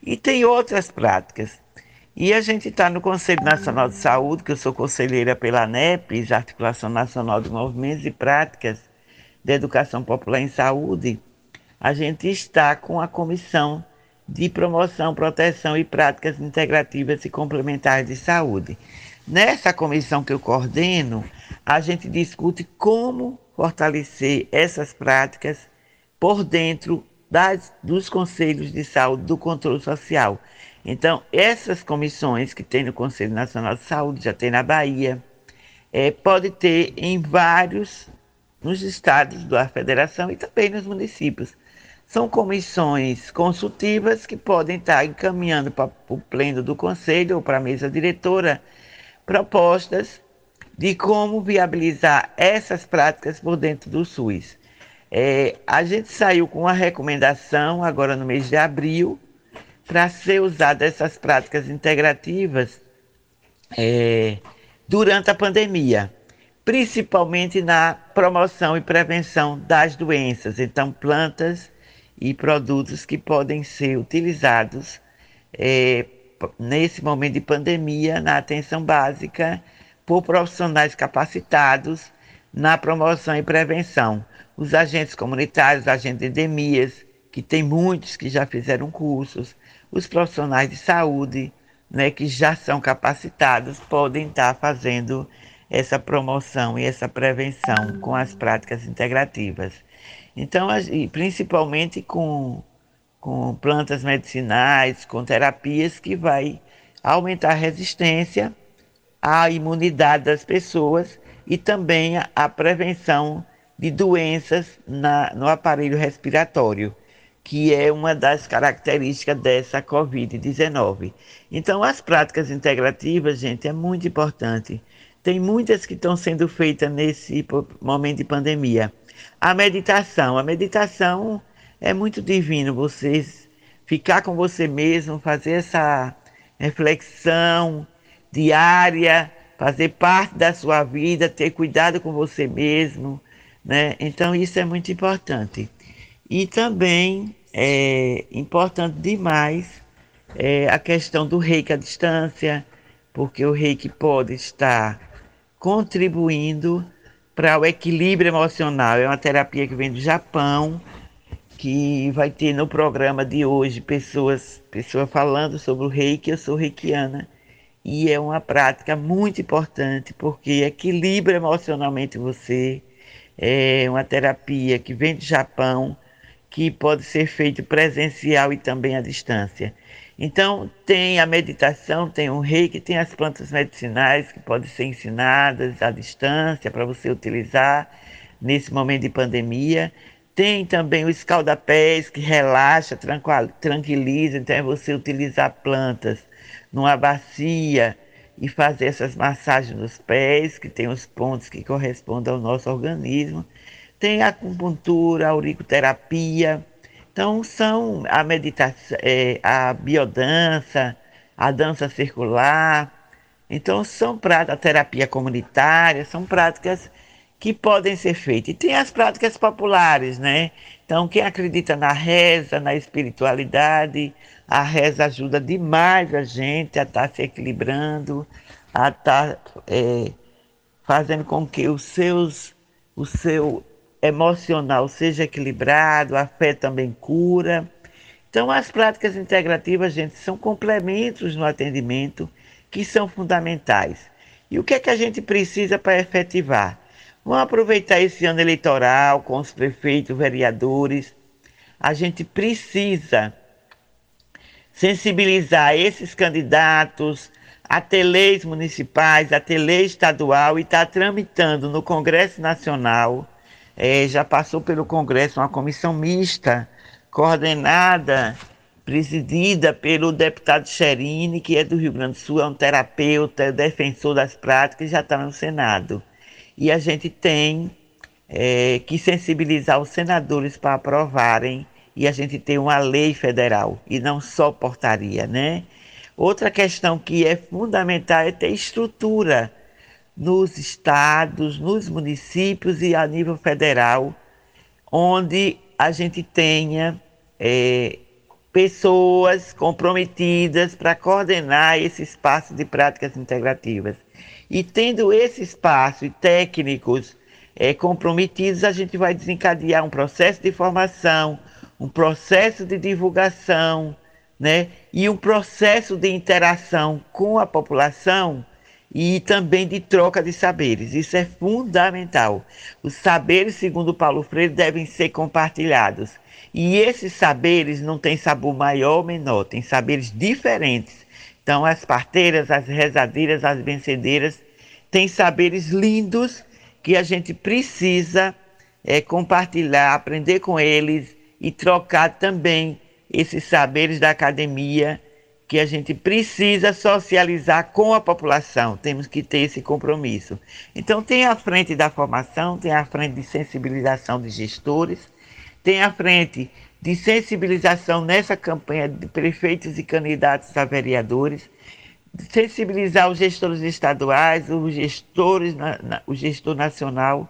e tem outras práticas. E a gente está no Conselho Nacional de Saúde, que eu sou conselheira pela NEPES, Articulação Nacional de Movimentos e Práticas de Educação Popular em Saúde. A gente está com a Comissão de Promoção, Proteção e Práticas Integrativas e Complementares de Saúde. Nessa comissão que eu coordeno, a gente discute como fortalecer essas práticas por dentro das, dos conselhos de saúde do controle social. Então, essas comissões que tem no Conselho Nacional de Saúde, já tem na Bahia, é, pode ter em vários, nos estados da federação e também nos municípios. São comissões consultivas que podem estar encaminhando para o pleno do conselho ou para a mesa diretora propostas de como viabilizar essas práticas por dentro do SUS. É, a gente saiu com uma recomendação agora no mês de abril para ser usada essas práticas integrativas é, durante a pandemia, principalmente na promoção e prevenção das doenças. Então, plantas e produtos que podem ser utilizados é, nesse momento de pandemia na atenção básica por profissionais capacitados na promoção e prevenção. Os agentes comunitários, os agentes de endemias, que tem muitos que já fizeram cursos, os profissionais de saúde, né, que já são capacitados, podem estar fazendo essa promoção e essa prevenção com as práticas integrativas. Então, principalmente com, com plantas medicinais, com terapias que vai aumentar a resistência, a imunidade das pessoas e também a, prevenção de doenças na, no aparelho respiratório que é uma das características dessa Covid-19. Então, as práticas integrativas, gente, é muito importante. Tem muitas que estão sendo feitas nesse momento de pandemia. A meditação. A meditação é muito divino. Você ficar com você mesmo, fazer essa reflexão diária, fazer parte da sua vida, ter cuidado com você mesmo, né? Então isso é muito importante. E também é importante demais é, a questão do reiki à distância, porque o reiki pode estar contribuindo para o equilíbrio emocional. É uma terapia que vem do Japão, que vai ter no programa de hoje pessoas, pessoas falando sobre o reiki. Eu sou reikiana e é uma prática muito importante porque equilibra emocionalmente você. É uma terapia que vem do Japão que pode ser feito presencial e também à distância. Então, tem a meditação, tem o reiki, tem as plantas medicinais que podem ser ensinadas à distância para você utilizar nesse momento de pandemia. Tem também o escaldapés que relaxa, tranquiliza, então é você utilizar plantas numa bacia e fazer essas massagens nos pés, que tem os pontos que correspondem ao nosso organismo tem a acupuntura, a auriculoterapia. Então, são a meditação, é, a biodança, a dança circular. Então, são práticas, a terapia comunitária, são práticas que podem ser feitas. E tem as práticas populares, né? Então, quem acredita na reza, na espiritualidade, a reza ajuda demais a gente a estar tá se equilibrando, a estar tá, é, fazendo com que os seus, o seu emocional seja equilibrado, a fé também cura. Então, as práticas integrativas, gente, são complementos no atendimento que são fundamentais. E o que é que a gente precisa para efetivar? Vamos aproveitar esse ano eleitoral com os prefeitos, vereadores. A gente precisa sensibilizar esses candidatos a ter leis municipais, a ter lei estadual e está tramitando no Congresso Nacional é, já passou pelo Congresso uma comissão mista, coordenada, presidida pelo deputado Cherini, que é do Rio Grande do Sul, é um terapeuta, é defensor das práticas, já está no Senado. E a gente tem é, que sensibilizar os senadores para aprovarem e a gente tem uma lei federal e não só portaria, né? Outra questão que é fundamental é ter estrutura nos estados, nos municípios e a nível federal, onde a gente tenha é, pessoas comprometidas para coordenar esse espaço de práticas integrativas. E tendo esse espaço e técnicos é, comprometidos, a gente vai desencadear um processo de formação, um processo de divulgação, né? E um processo de interação com a população e também de troca de saberes. Isso é fundamental. Os saberes, segundo Paulo Freire, devem ser compartilhados. E esses saberes não têm sabor maior ou menor, têm saberes diferentes. Então, as parteiras, as rezadeiras, as vencedeiras têm saberes lindos que a gente precisa é, compartilhar, aprender com eles e trocar também esses saberes da academia que a gente precisa socializar com a população, temos que ter esse compromisso. Então, tem a frente da formação, tem a frente de sensibilização de gestores, tem a frente de sensibilização nessa campanha de prefeitos e candidatos a vereadores, sensibilizar os gestores estaduais, os gestores, na, na, o gestor nacional,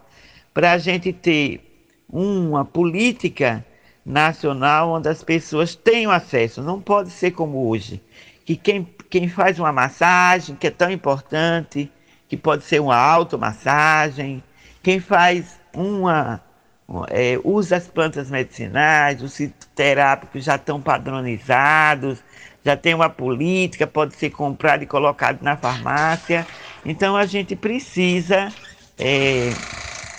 para a gente ter uma política nacional onde as pessoas tenham acesso. Não pode ser como hoje, que quem, quem faz uma massagem, que é tão importante, que pode ser uma automassagem, quem faz uma é, usa as plantas medicinais, os fitoterápicos já estão padronizados, já tem uma política, pode ser comprado e colocado na farmácia. Então a gente precisa é,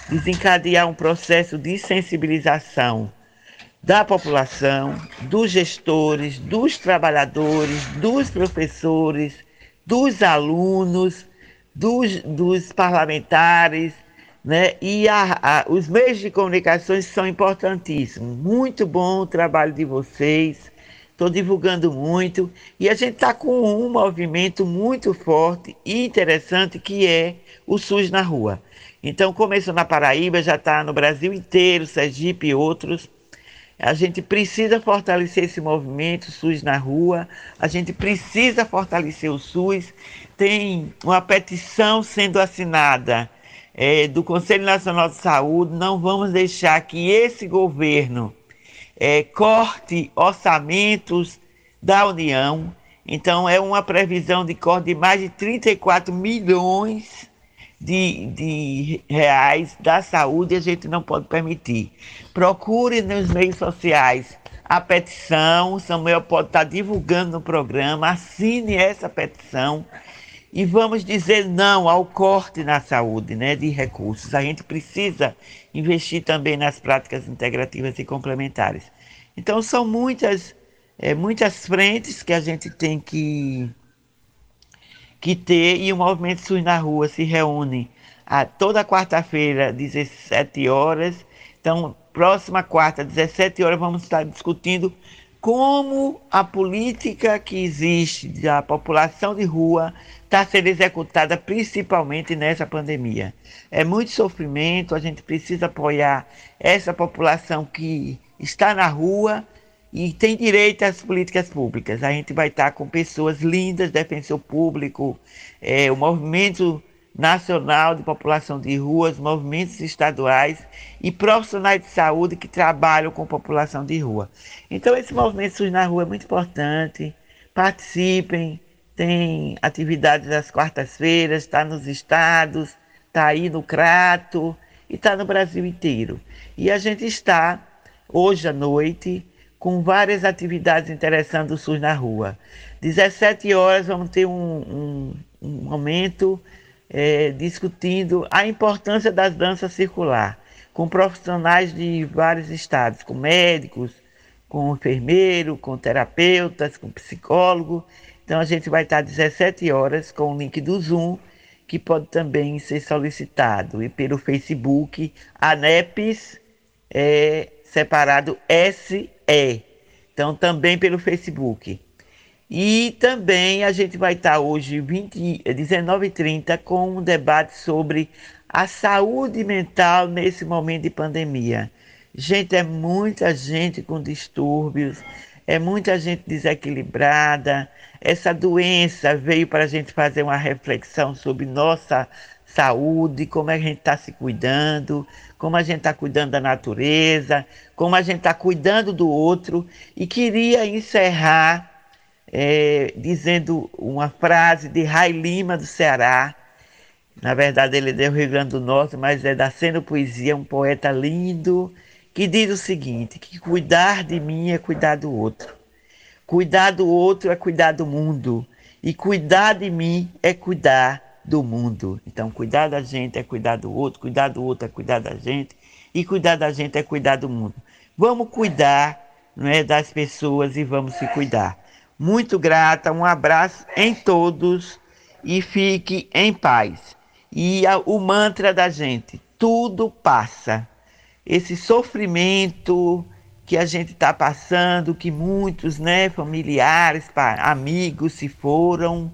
desencadear um processo de sensibilização da população, dos gestores, dos trabalhadores, dos professores, dos alunos, dos, dos parlamentares, né? E a, a, os meios de comunicação são importantíssimos. Muito bom o trabalho de vocês. Estou divulgando muito e a gente está com um movimento muito forte e interessante que é o SUS na rua. Então começou na Paraíba, já está no Brasil inteiro, Sergipe e outros. A gente precisa fortalecer esse movimento SUS na rua. A gente precisa fortalecer o SUS. Tem uma petição sendo assinada é, do Conselho Nacional de Saúde. Não vamos deixar que esse governo é, corte orçamentos da União. Então, é uma previsão de corte de mais de 34 milhões de, de reais da saúde a gente não pode permitir. Procure nos meios sociais a petição, o Samuel pode estar divulgando no programa, assine essa petição e vamos dizer não ao corte na saúde né, de recursos. A gente precisa investir também nas práticas integrativas e complementares. Então, são muitas, é, muitas frentes que a gente tem que, que ter e o Movimento SUS na Rua se reúne a, toda quarta-feira, 17 horas. Então, próxima quarta, 17 horas, vamos estar discutindo como a política que existe da população de rua está sendo executada principalmente nessa pandemia. É muito sofrimento, a gente precisa apoiar essa população que está na rua e tem direito às políticas públicas. A gente vai estar com pessoas lindas, defensor público, é, o movimento nacional de população de ruas, movimentos estaduais e profissionais de saúde que trabalham com população de rua. Então esse movimento SUS na rua é muito importante. Participem, tem atividades às quartas-feiras, está nos estados, está aí no Crato e está no Brasil inteiro. E a gente está, hoje à noite, com várias atividades interessando o SUS na rua. 17 horas vamos ter um, um, um momento é, discutindo a importância da dança circular, com profissionais de vários estados, com médicos, com enfermeiro, com terapeutas, com psicólogo. Então a gente vai estar às 17 horas com o link do Zoom, que pode também ser solicitado, e pelo Facebook, ANEPS é, separado SE. Então também pelo Facebook. E também a gente vai estar hoje, 19h30, com um debate sobre a saúde mental nesse momento de pandemia. Gente, é muita gente com distúrbios, é muita gente desequilibrada. Essa doença veio para a gente fazer uma reflexão sobre nossa saúde, como a gente está se cuidando, como a gente está cuidando da natureza, como a gente está cuidando do outro. E queria encerrar é, dizendo uma frase de Rai Lima do Ceará. Na verdade, ele é do Rio Grande do Norte, mas é da Sendo Poesia, um poeta lindo, que diz o seguinte: que cuidar de mim é cuidar do outro. Cuidar do outro é cuidar do mundo. E cuidar de mim é cuidar do mundo. Então, cuidar da gente é cuidar do outro, cuidar do outro é cuidar da gente, e cuidar da gente é cuidar do mundo. Vamos cuidar não é, das pessoas e vamos se cuidar muito grata, um abraço em todos e fique em paz. E a, o mantra da gente: tudo passa. Esse sofrimento que a gente está passando, que muitos, né, familiares, amigos se foram,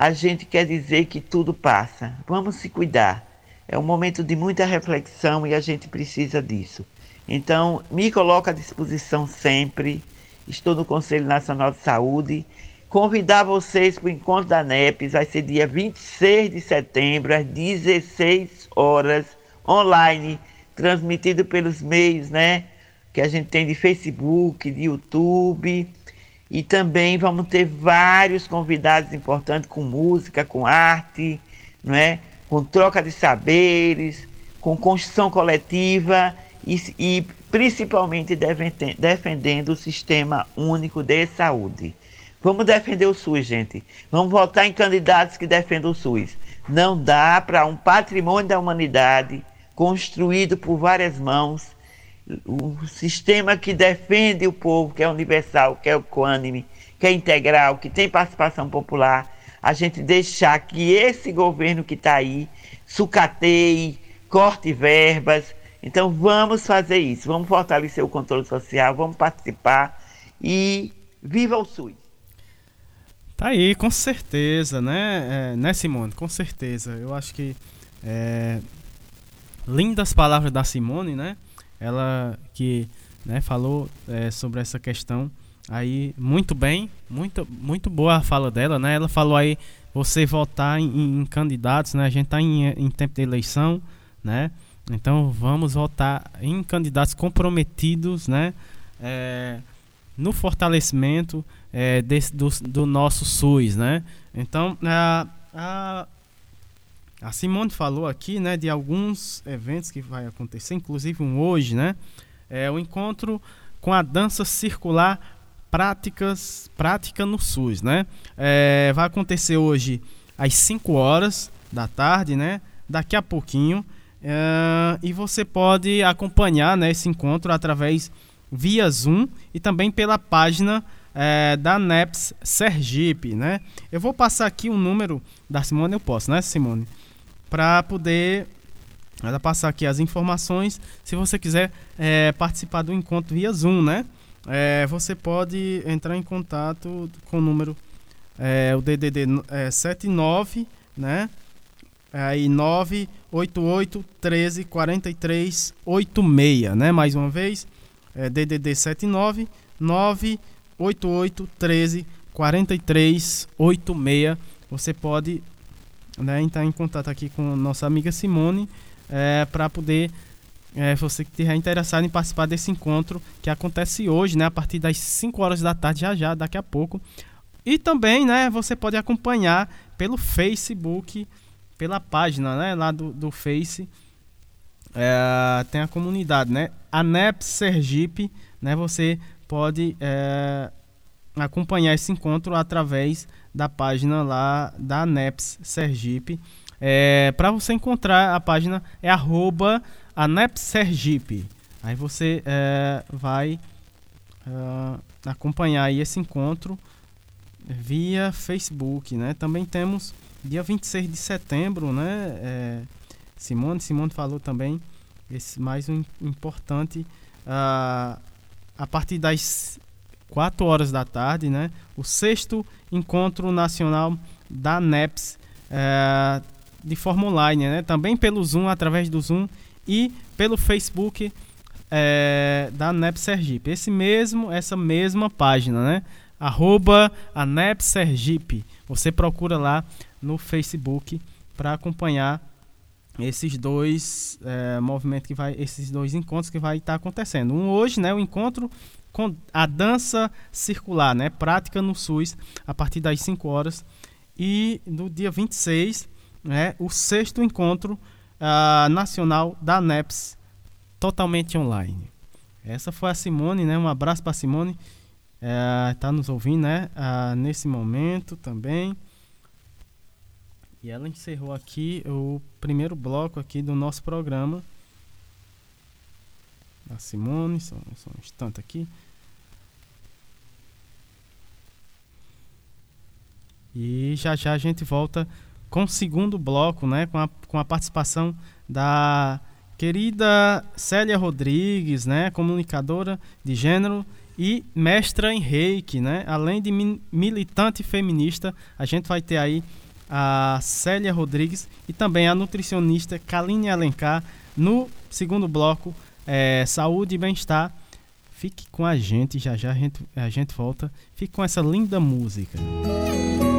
a gente quer dizer que tudo passa. Vamos se cuidar. É um momento de muita reflexão e a gente precisa disso. Então, me coloco à disposição sempre Estou no Conselho Nacional de Saúde. convidar vocês para o encontro da NEPES, vai ser dia 26 de setembro, às 16 horas, online, transmitido pelos meios, né? Que a gente tem de Facebook, de YouTube. E também vamos ter vários convidados importantes com música, com arte, não é? com troca de saberes, com construção coletiva e, e principalmente defendendo o sistema único de saúde. Vamos defender o SUS, gente. Vamos votar em candidatos que defendam o SUS. Não dá para um patrimônio da humanidade construído por várias mãos, um sistema que defende o povo, que é universal, que é equânime, que é integral, que tem participação popular, a gente deixar que esse governo que está aí sucateie, corte verbas. Então vamos fazer isso, vamos fortalecer o controle social, vamos participar e viva o SUS! Tá aí, com certeza, né, é, né Simone? Com certeza. Eu acho que é, lindas palavras da Simone, né? Ela que né, falou é, sobre essa questão aí muito bem, muito, muito boa a fala dela, né? Ela falou aí você votar em, em candidatos, né? A gente está em, em tempo de eleição, né? Então vamos votar em candidatos comprometidos, né? É, no fortalecimento é, desse, do, do, nosso SUS, né? Então a, a, a, Simone falou aqui, né, de alguns eventos que vai acontecer, inclusive um hoje, né? É o encontro com a dança circular práticas prática no SUS, né? É, vai acontecer hoje às 5 horas da tarde, né? Daqui a pouquinho. É, e você pode acompanhar né, esse encontro através via Zoom e também pela página é, da NEPS Sergipe, né? Eu vou passar aqui o um número da Simone, eu posso, né, Simone? Para poder ela passar aqui as informações. Se você quiser é, participar do encontro via Zoom, né? É, você pode entrar em contato com o número é, o DDD é, 79, né? Aí 988 13 43 86, né? Mais uma vez, é, DDD 79 988 13 43 86. Você pode né, entrar em contato aqui com nossa amiga Simone é, para poder é, você que estiver interessado em participar desse encontro que acontece hoje, né, a partir das 5 horas da tarde, já já, daqui a pouco. E também, né, você pode acompanhar pelo Facebook, pela página, né, lá do, do Face, é, tem a comunidade, né, ANEP Sergipe, né, você pode é, acompanhar esse encontro através da página lá da ANEPS Sergipe. É, Para você encontrar a página é arroba ANEP Sergipe. Aí você é, vai uh, acompanhar esse encontro via Facebook, né? Também temos dia 26 de setembro, né? É, Simone, Simone falou também esse mais um importante uh, a partir das 4 horas da tarde, né? O sexto encontro nacional da NEPS uh, de forma online, né? Também pelo Zoom, através do Zoom e pelo Facebook é, da ANEP Sergipe. Esse mesmo, essa mesma página, né? Arroba ANEP Sergipe. Você procura lá no Facebook para acompanhar esses dois é, movimentos que vai, esses dois encontros que vai estar tá acontecendo. Um hoje, né, o encontro com a dança circular, né, prática no SUS a partir das 5 horas e no dia 26, né, o sexto encontro uh, nacional da NEPS, totalmente online. Essa foi a Simone, né? Um abraço para Simone, está é, nos ouvindo, né? Uh, nesse momento também. E ela encerrou aqui o primeiro bloco aqui do nosso programa. A Simone, só, só um instante aqui. E já já a gente volta com o segundo bloco, né, com a, com a participação da querida Célia Rodrigues, né, comunicadora de gênero e mestra em reiki, né? Além de militante feminista, a gente vai ter aí a Célia Rodrigues e também a nutricionista Kaline Alencar no segundo bloco é, Saúde e Bem-Estar. Fique com a gente, já já a gente, a gente volta. Fique com essa linda música. Música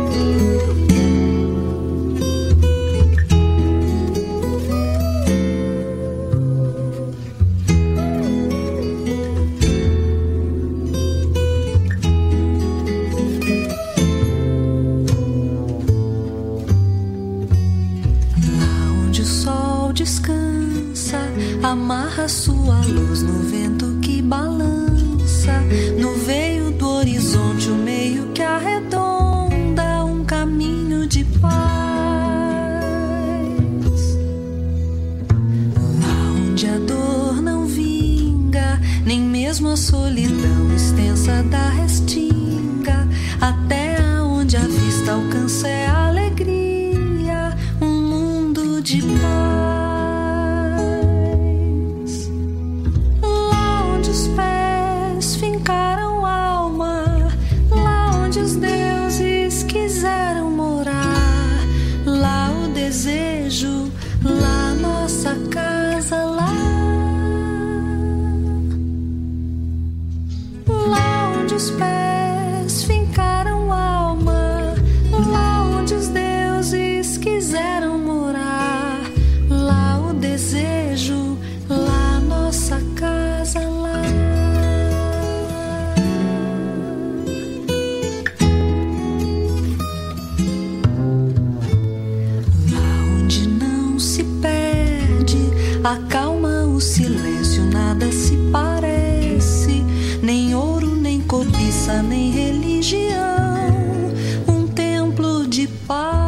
amarra sua luz no vento que balança, no veio do horizonte, o meio que arredonda um caminho de paz. Lá onde a dor não vinga, nem mesmo a solidão extensa da just spend far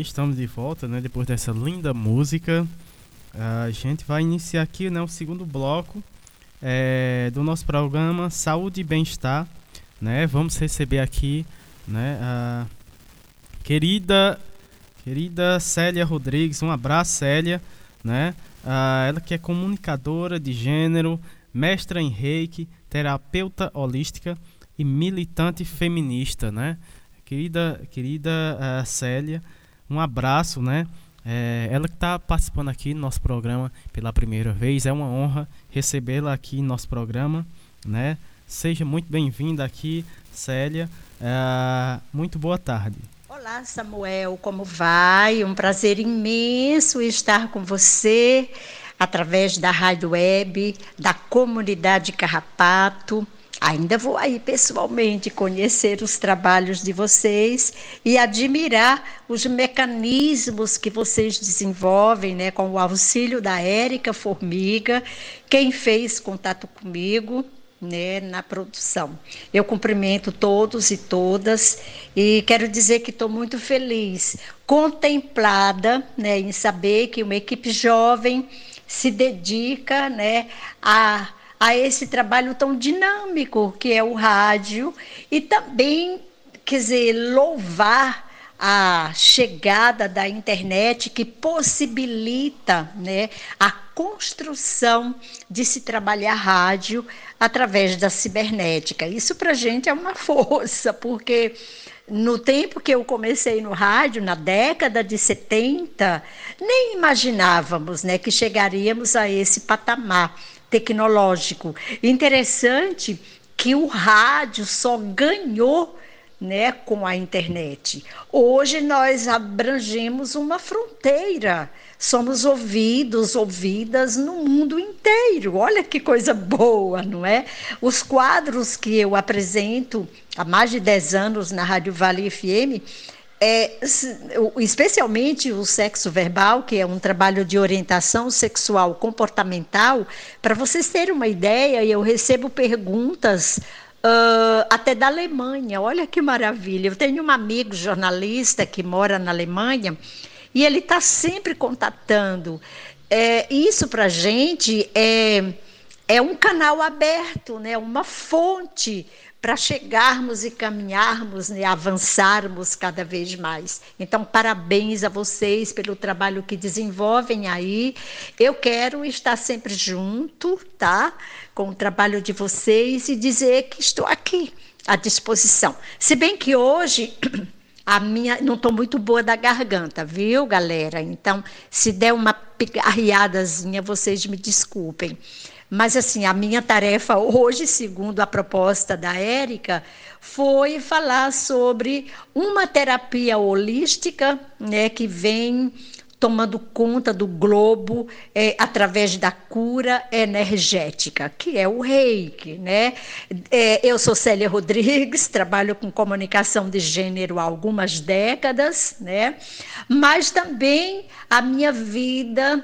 estamos de volta, né? Depois dessa linda música. A gente vai iniciar aqui né, o segundo bloco é, do nosso programa Saúde e Bem-Estar. Né? Vamos receber aqui né, a querida, querida Célia Rodrigues. Um abraço, Célia. Né? Ela que é comunicadora de gênero, mestra em reiki, terapeuta holística e militante feminista. Né? Querida, querida uh, Célia, um abraço, né? É, ela que está participando aqui do nosso programa pela primeira vez, é uma honra recebê-la aqui no nosso programa, né? Seja muito bem-vinda aqui, Célia. É, muito boa tarde. Olá, Samuel, como vai? Um prazer imenso estar com você através da rádio web, da comunidade Carrapato. Ainda vou aí pessoalmente conhecer os trabalhos de vocês e admirar os mecanismos que vocês desenvolvem, né, com o auxílio da Érica Formiga, quem fez contato comigo, né, na produção. Eu cumprimento todos e todas e quero dizer que estou muito feliz, contemplada, né, em saber que uma equipe jovem se dedica, né, a a esse trabalho tão dinâmico que é o rádio e também, quer dizer, louvar a chegada da internet que possibilita né, a construção de se trabalhar rádio através da cibernética. Isso para a gente é uma força, porque no tempo que eu comecei no rádio, na década de 70, nem imaginávamos né, que chegaríamos a esse patamar tecnológico. Interessante que o rádio só ganhou né, com a internet. Hoje nós abrangemos uma fronteira. Somos ouvidos, ouvidas no mundo inteiro. Olha que coisa boa, não é? Os quadros que eu apresento há mais de 10 anos na Rádio Vale FM é, especialmente o sexo verbal, que é um trabalho de orientação sexual comportamental, para vocês terem uma ideia, eu recebo perguntas uh, até da Alemanha. Olha que maravilha! Eu tenho um amigo jornalista que mora na Alemanha e ele está sempre contatando. É, isso para a gente é, é um canal aberto, né? uma fonte para chegarmos e caminharmos e né, avançarmos cada vez mais. Então, parabéns a vocês pelo trabalho que desenvolvem aí. Eu quero estar sempre junto, tá? Com o trabalho de vocês e dizer que estou aqui à disposição. Se bem que hoje a minha não estou muito boa da garganta, viu, galera? Então, se der uma pigarreadazinha, vocês me desculpem. Mas, assim, a minha tarefa hoje, segundo a proposta da Érica, foi falar sobre uma terapia holística né, que vem tomando conta do globo é, através da cura energética, que é o reiki. Né? É, eu sou Célia Rodrigues, trabalho com comunicação de gênero há algumas décadas, né? mas também a minha vida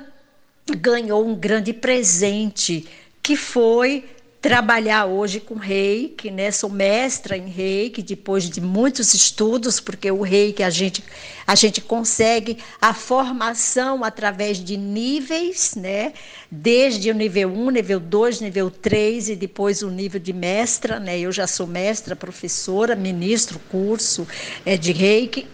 ganhou um grande presente, que foi trabalhar hoje com reiki, né? Sou mestra em reiki depois de muitos estudos, porque o reiki a gente a gente consegue a formação através de níveis, né? Desde o nível 1, nível 2, nível 3 e depois o nível de mestra, né? Eu já sou mestra, professora, ministro curso é, de reiki.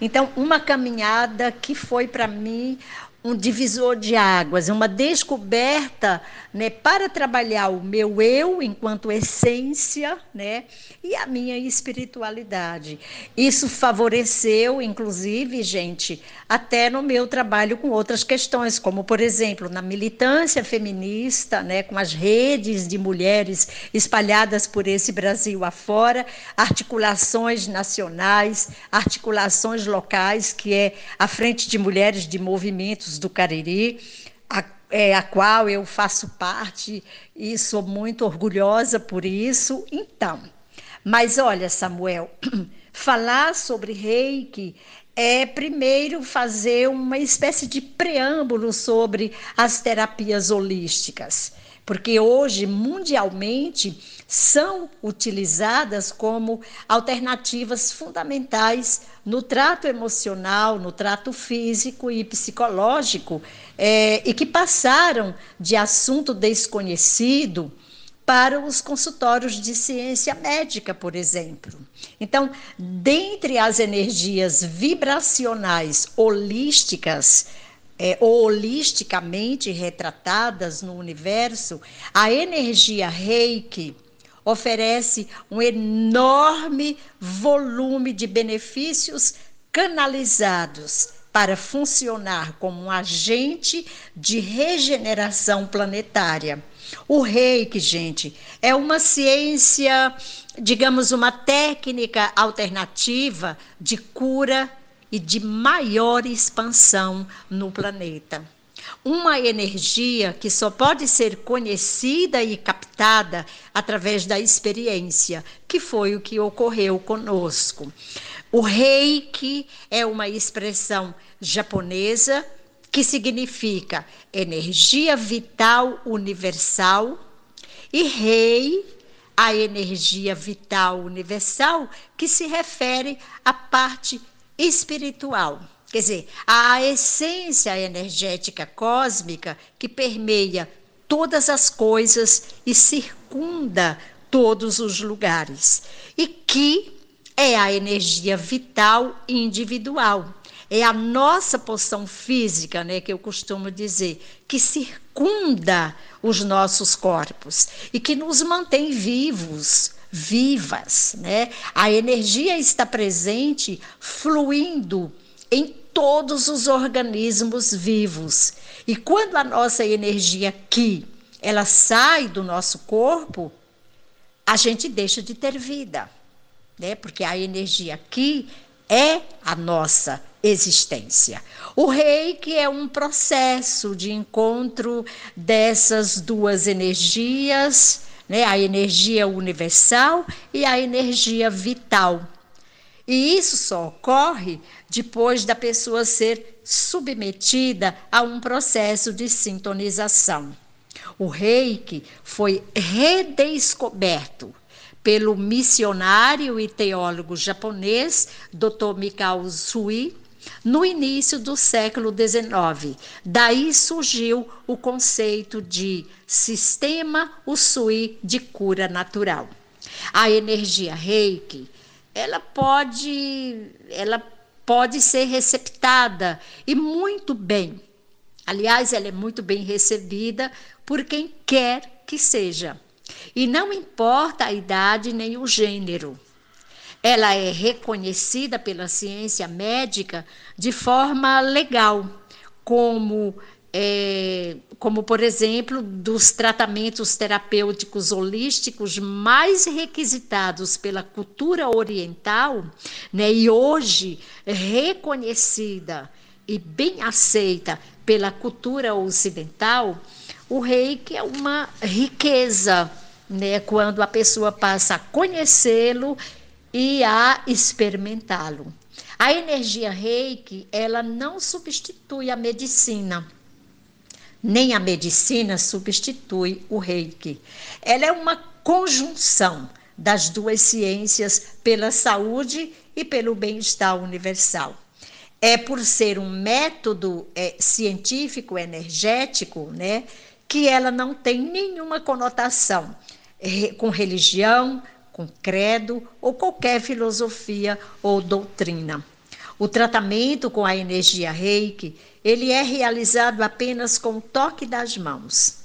Então, uma caminhada que foi para mim um divisor de águas, uma descoberta né, para trabalhar o meu eu enquanto essência né, e a minha espiritualidade. Isso favoreceu, inclusive, gente, até no meu trabalho com outras questões, como, por exemplo, na militância feminista, né, com as redes de mulheres espalhadas por esse Brasil afora, articulações nacionais, articulações locais, que é a Frente de Mulheres de Movimentos do Cariri, a, é, a qual eu faço parte e sou muito orgulhosa por isso. Então, mas olha, Samuel, falar sobre reiki é primeiro fazer uma espécie de preâmbulo sobre as terapias holísticas, porque hoje, mundialmente, são utilizadas como alternativas fundamentais no trato emocional, no trato físico e psicológico, é, e que passaram de assunto desconhecido para os consultórios de ciência médica, por exemplo. Então, dentre as energias vibracionais holísticas, é, holisticamente retratadas no universo, a energia reiki oferece um enorme volume de benefícios canalizados para funcionar como um agente de regeneração planetária. O reiki, gente, é uma ciência, digamos, uma técnica alternativa de cura e de maior expansão no planeta. uma energia que só pode ser conhecida e captada através da experiência, que foi o que ocorreu conosco. O reiki é uma expressão japonesa que significa energia vital universal, e rei, a energia vital universal, que se refere à parte espiritual. Quer dizer, a essência energética cósmica que permeia todas as coisas e circunda todos os lugares. E que é a energia vital individual. É a nossa poção física, né, que eu costumo dizer, que circunda os nossos corpos e que nos mantém vivos, vivas, né? A energia está presente, fluindo em todos os organismos vivos. E quando a nossa energia aqui, ela sai do nosso corpo, a gente deixa de ter vida, né? Porque a energia aqui é a nossa existência. O reiki é um processo de encontro dessas duas energias, né? A energia universal e a energia vital. E isso só ocorre depois da pessoa ser submetida a um processo de sintonização. O reiki foi redescoberto pelo missionário e teólogo japonês Dr. Mikao Sui no início do século XIX. Daí surgiu o conceito de sistema Usui de cura natural. A energia Reiki, ela pode, ela pode ser receptada e muito bem. Aliás, ela é muito bem recebida por quem quer que seja. E não importa a idade nem o gênero. Ela é reconhecida pela ciência médica de forma legal, como é, como por exemplo, dos tratamentos terapêuticos holísticos mais requisitados pela cultura oriental, né, e hoje reconhecida e bem aceita pela cultura ocidental, o reiki é uma riqueza, né, quando a pessoa passa a conhecê-lo e a experimentá-lo. A energia reiki, ela não substitui a medicina nem a medicina substitui o reiki. Ela é uma conjunção das duas ciências pela saúde e pelo bem-estar universal. É por ser um método é, científico energético, né, que ela não tem nenhuma conotação com religião, com credo ou qualquer filosofia ou doutrina. O tratamento com a energia reiki ele é realizado apenas com o toque das mãos.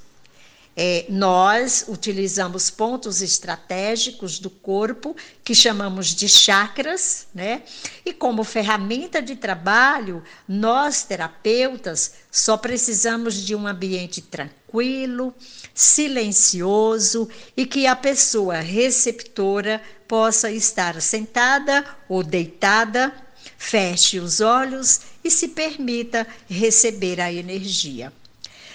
É, nós utilizamos pontos estratégicos do corpo, que chamamos de chakras, né? E como ferramenta de trabalho, nós terapeutas só precisamos de um ambiente tranquilo, silencioso e que a pessoa receptora possa estar sentada ou deitada Feche os olhos e se permita receber a energia.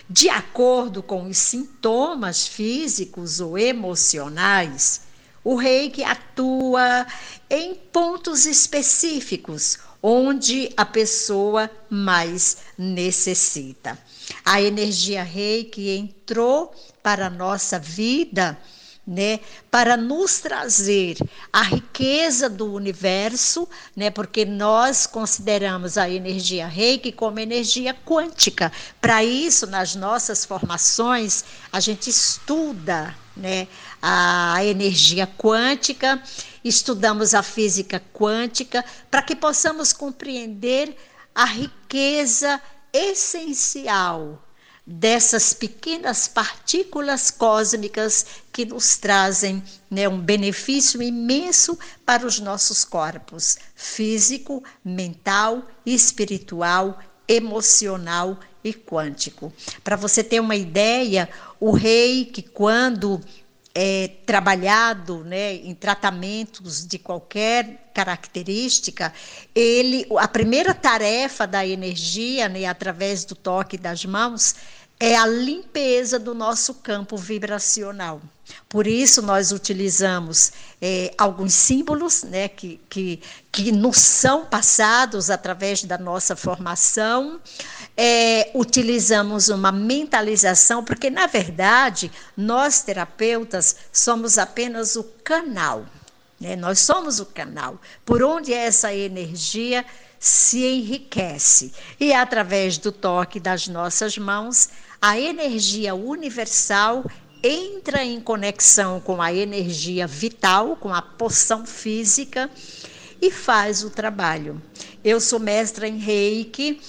De acordo com os sintomas físicos ou emocionais, o reiki atua em pontos específicos onde a pessoa mais necessita. A energia reiki entrou para a nossa vida né, para nos trazer a riqueza do universo, né, porque nós consideramos a energia Reiki como energia quântica. Para isso, nas nossas formações, a gente estuda, né, a energia quântica, estudamos a física quântica, para que possamos compreender a riqueza essencial dessas pequenas partículas cósmicas que nos trazem né, um benefício imenso para os nossos corpos físico, mental, espiritual, emocional e quântico. Para você ter uma ideia, o rei que quando é, trabalhado né, em tratamentos de qualquer característica, ele, a primeira tarefa da energia, né, através do toque das mãos, é a limpeza do nosso campo vibracional. Por isso, nós utilizamos é, alguns símbolos né, que, que, que nos são passados através da nossa formação, é, utilizamos uma mentalização, porque, na verdade, nós terapeutas somos apenas o canal. Né? Nós somos o canal por onde essa energia se enriquece. E através do toque das nossas mãos, a energia universal entra em conexão com a energia vital, com a poção física e faz o trabalho. Eu sou mestra em reiki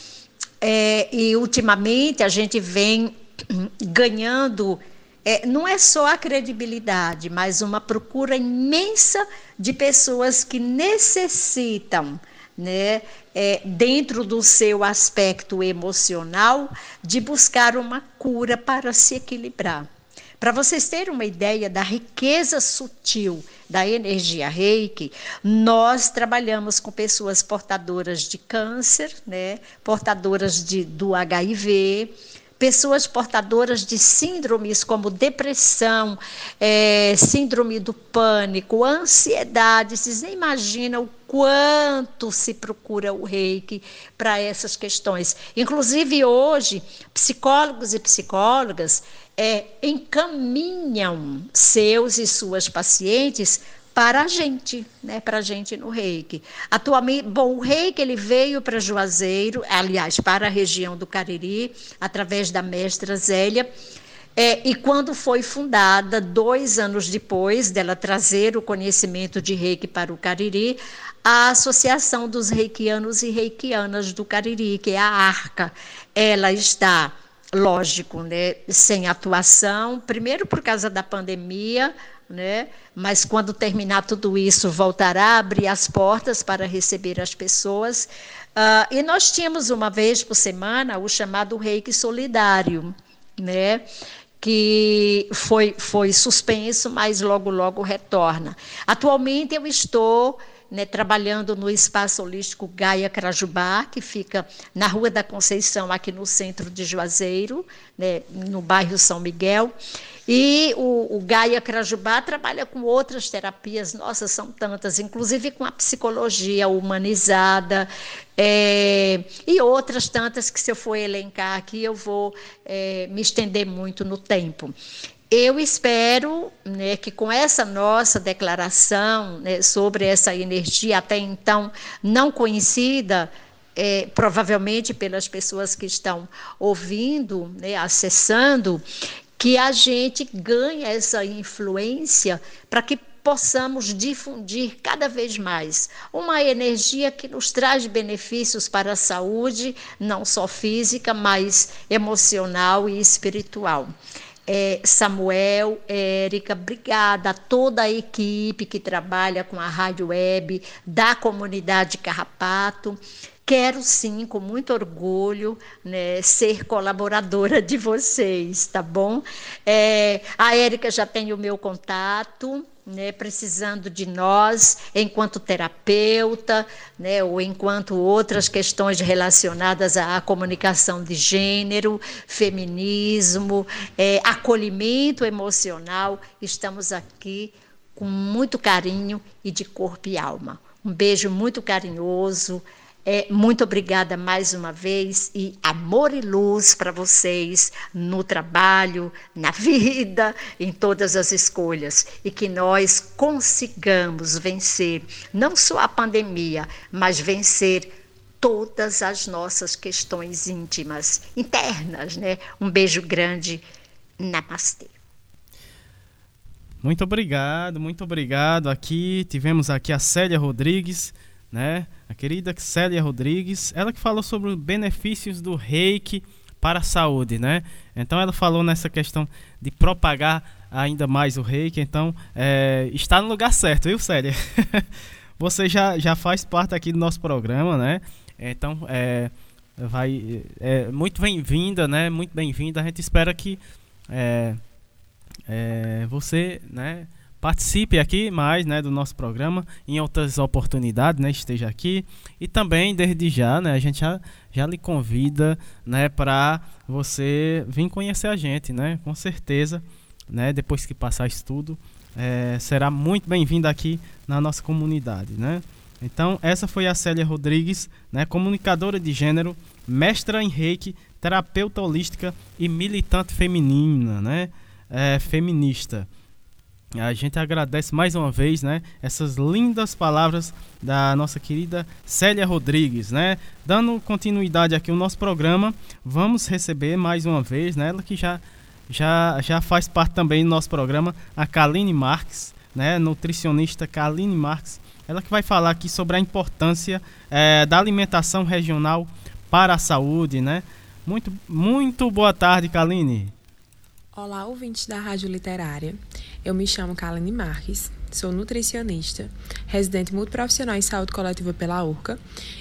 é, e ultimamente a gente vem ganhando. É, não é só a credibilidade, mas uma procura imensa de pessoas que necessitam né, é, dentro do seu aspecto emocional, de buscar uma cura para se equilibrar. Para vocês terem uma ideia da riqueza sutil da energia reiki, nós trabalhamos com pessoas portadoras de câncer, né, portadoras de, do HIV, pessoas portadoras de síndromes como depressão, é, síndrome do pânico, ansiedade. Vocês nem imaginam o quanto se procura o reiki para essas questões. Inclusive, hoje, psicólogos e psicólogas é, encaminham seus e suas pacientes para a gente, né, para a gente no reiki. Atualmente, bom, o reiki ele veio para Juazeiro, aliás, para a região do Cariri, através da mestra Zélia, é, e quando foi fundada, dois anos depois dela trazer o conhecimento de reiki para o Cariri, a Associação dos Reikianos e Reikianas do Cariri, que é a ARCA, ela está, lógico, né, sem atuação, primeiro por causa da pandemia, né? Mas quando terminar tudo isso, voltará a abrir as portas para receber as pessoas. Uh, e nós tínhamos uma vez por semana o chamado Reiki Solidário, né? que foi, foi suspenso, mas logo, logo retorna. Atualmente eu estou né, trabalhando no Espaço Holístico Gaia Crajubá, que fica na Rua da Conceição, aqui no centro de Juazeiro, né, no bairro São Miguel. E o, o Gaia Crajubá trabalha com outras terapias, nossa, são tantas, inclusive com a psicologia humanizada é, e outras tantas que, se eu for elencar aqui, eu vou é, me estender muito no tempo. Eu espero né, que com essa nossa declaração né, sobre essa energia até então não conhecida, é, provavelmente pelas pessoas que estão ouvindo, né, acessando, que a gente ganhe essa influência para que possamos difundir cada vez mais uma energia que nos traz benefícios para a saúde, não só física, mas emocional e espiritual. É, Samuel, Érica, obrigada a toda a equipe que trabalha com a Rádio Web, da comunidade Carrapato. Quero sim, com muito orgulho, né, ser colaboradora de vocês, tá bom? É, a Érica já tem o meu contato, né, precisando de nós, enquanto terapeuta, né, ou enquanto outras questões relacionadas à comunicação de gênero, feminismo, é, acolhimento emocional, estamos aqui com muito carinho e de corpo e alma. Um beijo muito carinhoso. É, muito obrigada mais uma vez e amor e luz para vocês no trabalho, na vida, em todas as escolhas e que nós consigamos vencer não só a pandemia, mas vencer todas as nossas questões íntimas, internas, né? Um beijo grande. Namastê. Muito obrigado, muito obrigado. Aqui tivemos aqui a Célia Rodrigues né? A querida Célia Rodrigues, ela que falou sobre os benefícios do reiki para a saúde, né? Então ela falou nessa questão de propagar ainda mais o reiki, então é, está no lugar certo, viu, Célia? Você já, já faz parte aqui do nosso programa, né? Então é, vai é muito bem-vinda, né? Muito bem-vinda. A gente espera que é, é, você, né, participe aqui mais, né, do nosso programa em outras oportunidades, né, esteja aqui e também desde já, né, a gente já, já lhe convida, né, para você vir conhecer a gente, né, com certeza, né, depois que passar isso tudo, é, será muito bem-vindo aqui na nossa comunidade, né. Então, essa foi a Célia Rodrigues, né, comunicadora de gênero, mestra em reiki, terapeuta holística e militante feminina, né, é, feminista. A gente agradece mais uma vez, né, essas lindas palavras da nossa querida Célia Rodrigues, né? Dando continuidade aqui ao nosso programa, vamos receber mais uma vez, né, ela que já já já faz parte também do nosso programa, a Kaline Marques, né, nutricionista Kaline Marques, ela que vai falar aqui sobre a importância é, da alimentação regional para a saúde, né? Muito muito boa tarde, Kaline. Olá, ouvintes da Rádio Literária. Eu me chamo Kaline Marques, sou nutricionista, residente multiprofissional em saúde coletiva pela URCA,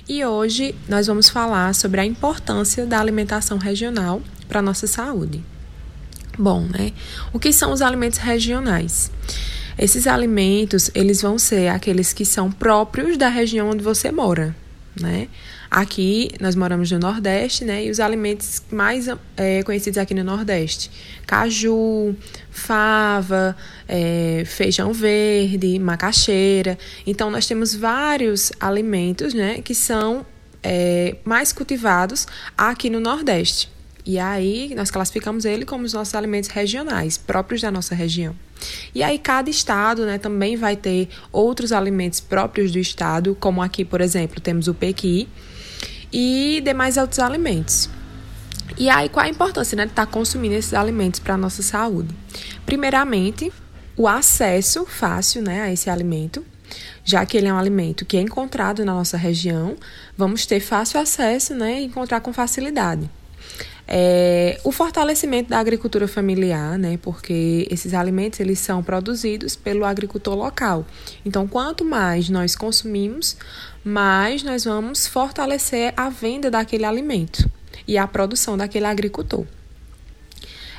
e hoje nós vamos falar sobre a importância da alimentação regional para a nossa saúde. Bom, né? O que são os alimentos regionais? Esses alimentos, eles vão ser aqueles que são próprios da região onde você mora, né? Aqui nós moramos no Nordeste, né? E os alimentos mais é, conhecidos aqui no Nordeste: caju, fava, é, feijão verde, macaxeira. Então nós temos vários alimentos, né? Que são é, mais cultivados aqui no Nordeste. E aí nós classificamos ele como os nossos alimentos regionais, próprios da nossa região. E aí cada estado, né, também vai ter outros alimentos próprios do estado, como aqui, por exemplo, temos o pequi, e demais outros alimentos. E aí, qual a importância né, de estar tá consumindo esses alimentos para a nossa saúde? Primeiramente, o acesso fácil né, a esse alimento, já que ele é um alimento que é encontrado na nossa região, vamos ter fácil acesso né, e encontrar com facilidade. É, o fortalecimento da agricultura familiar, né, porque esses alimentos eles são produzidos pelo agricultor local. Então, quanto mais nós consumimos, mais nós vamos fortalecer a venda daquele alimento e a produção daquele agricultor.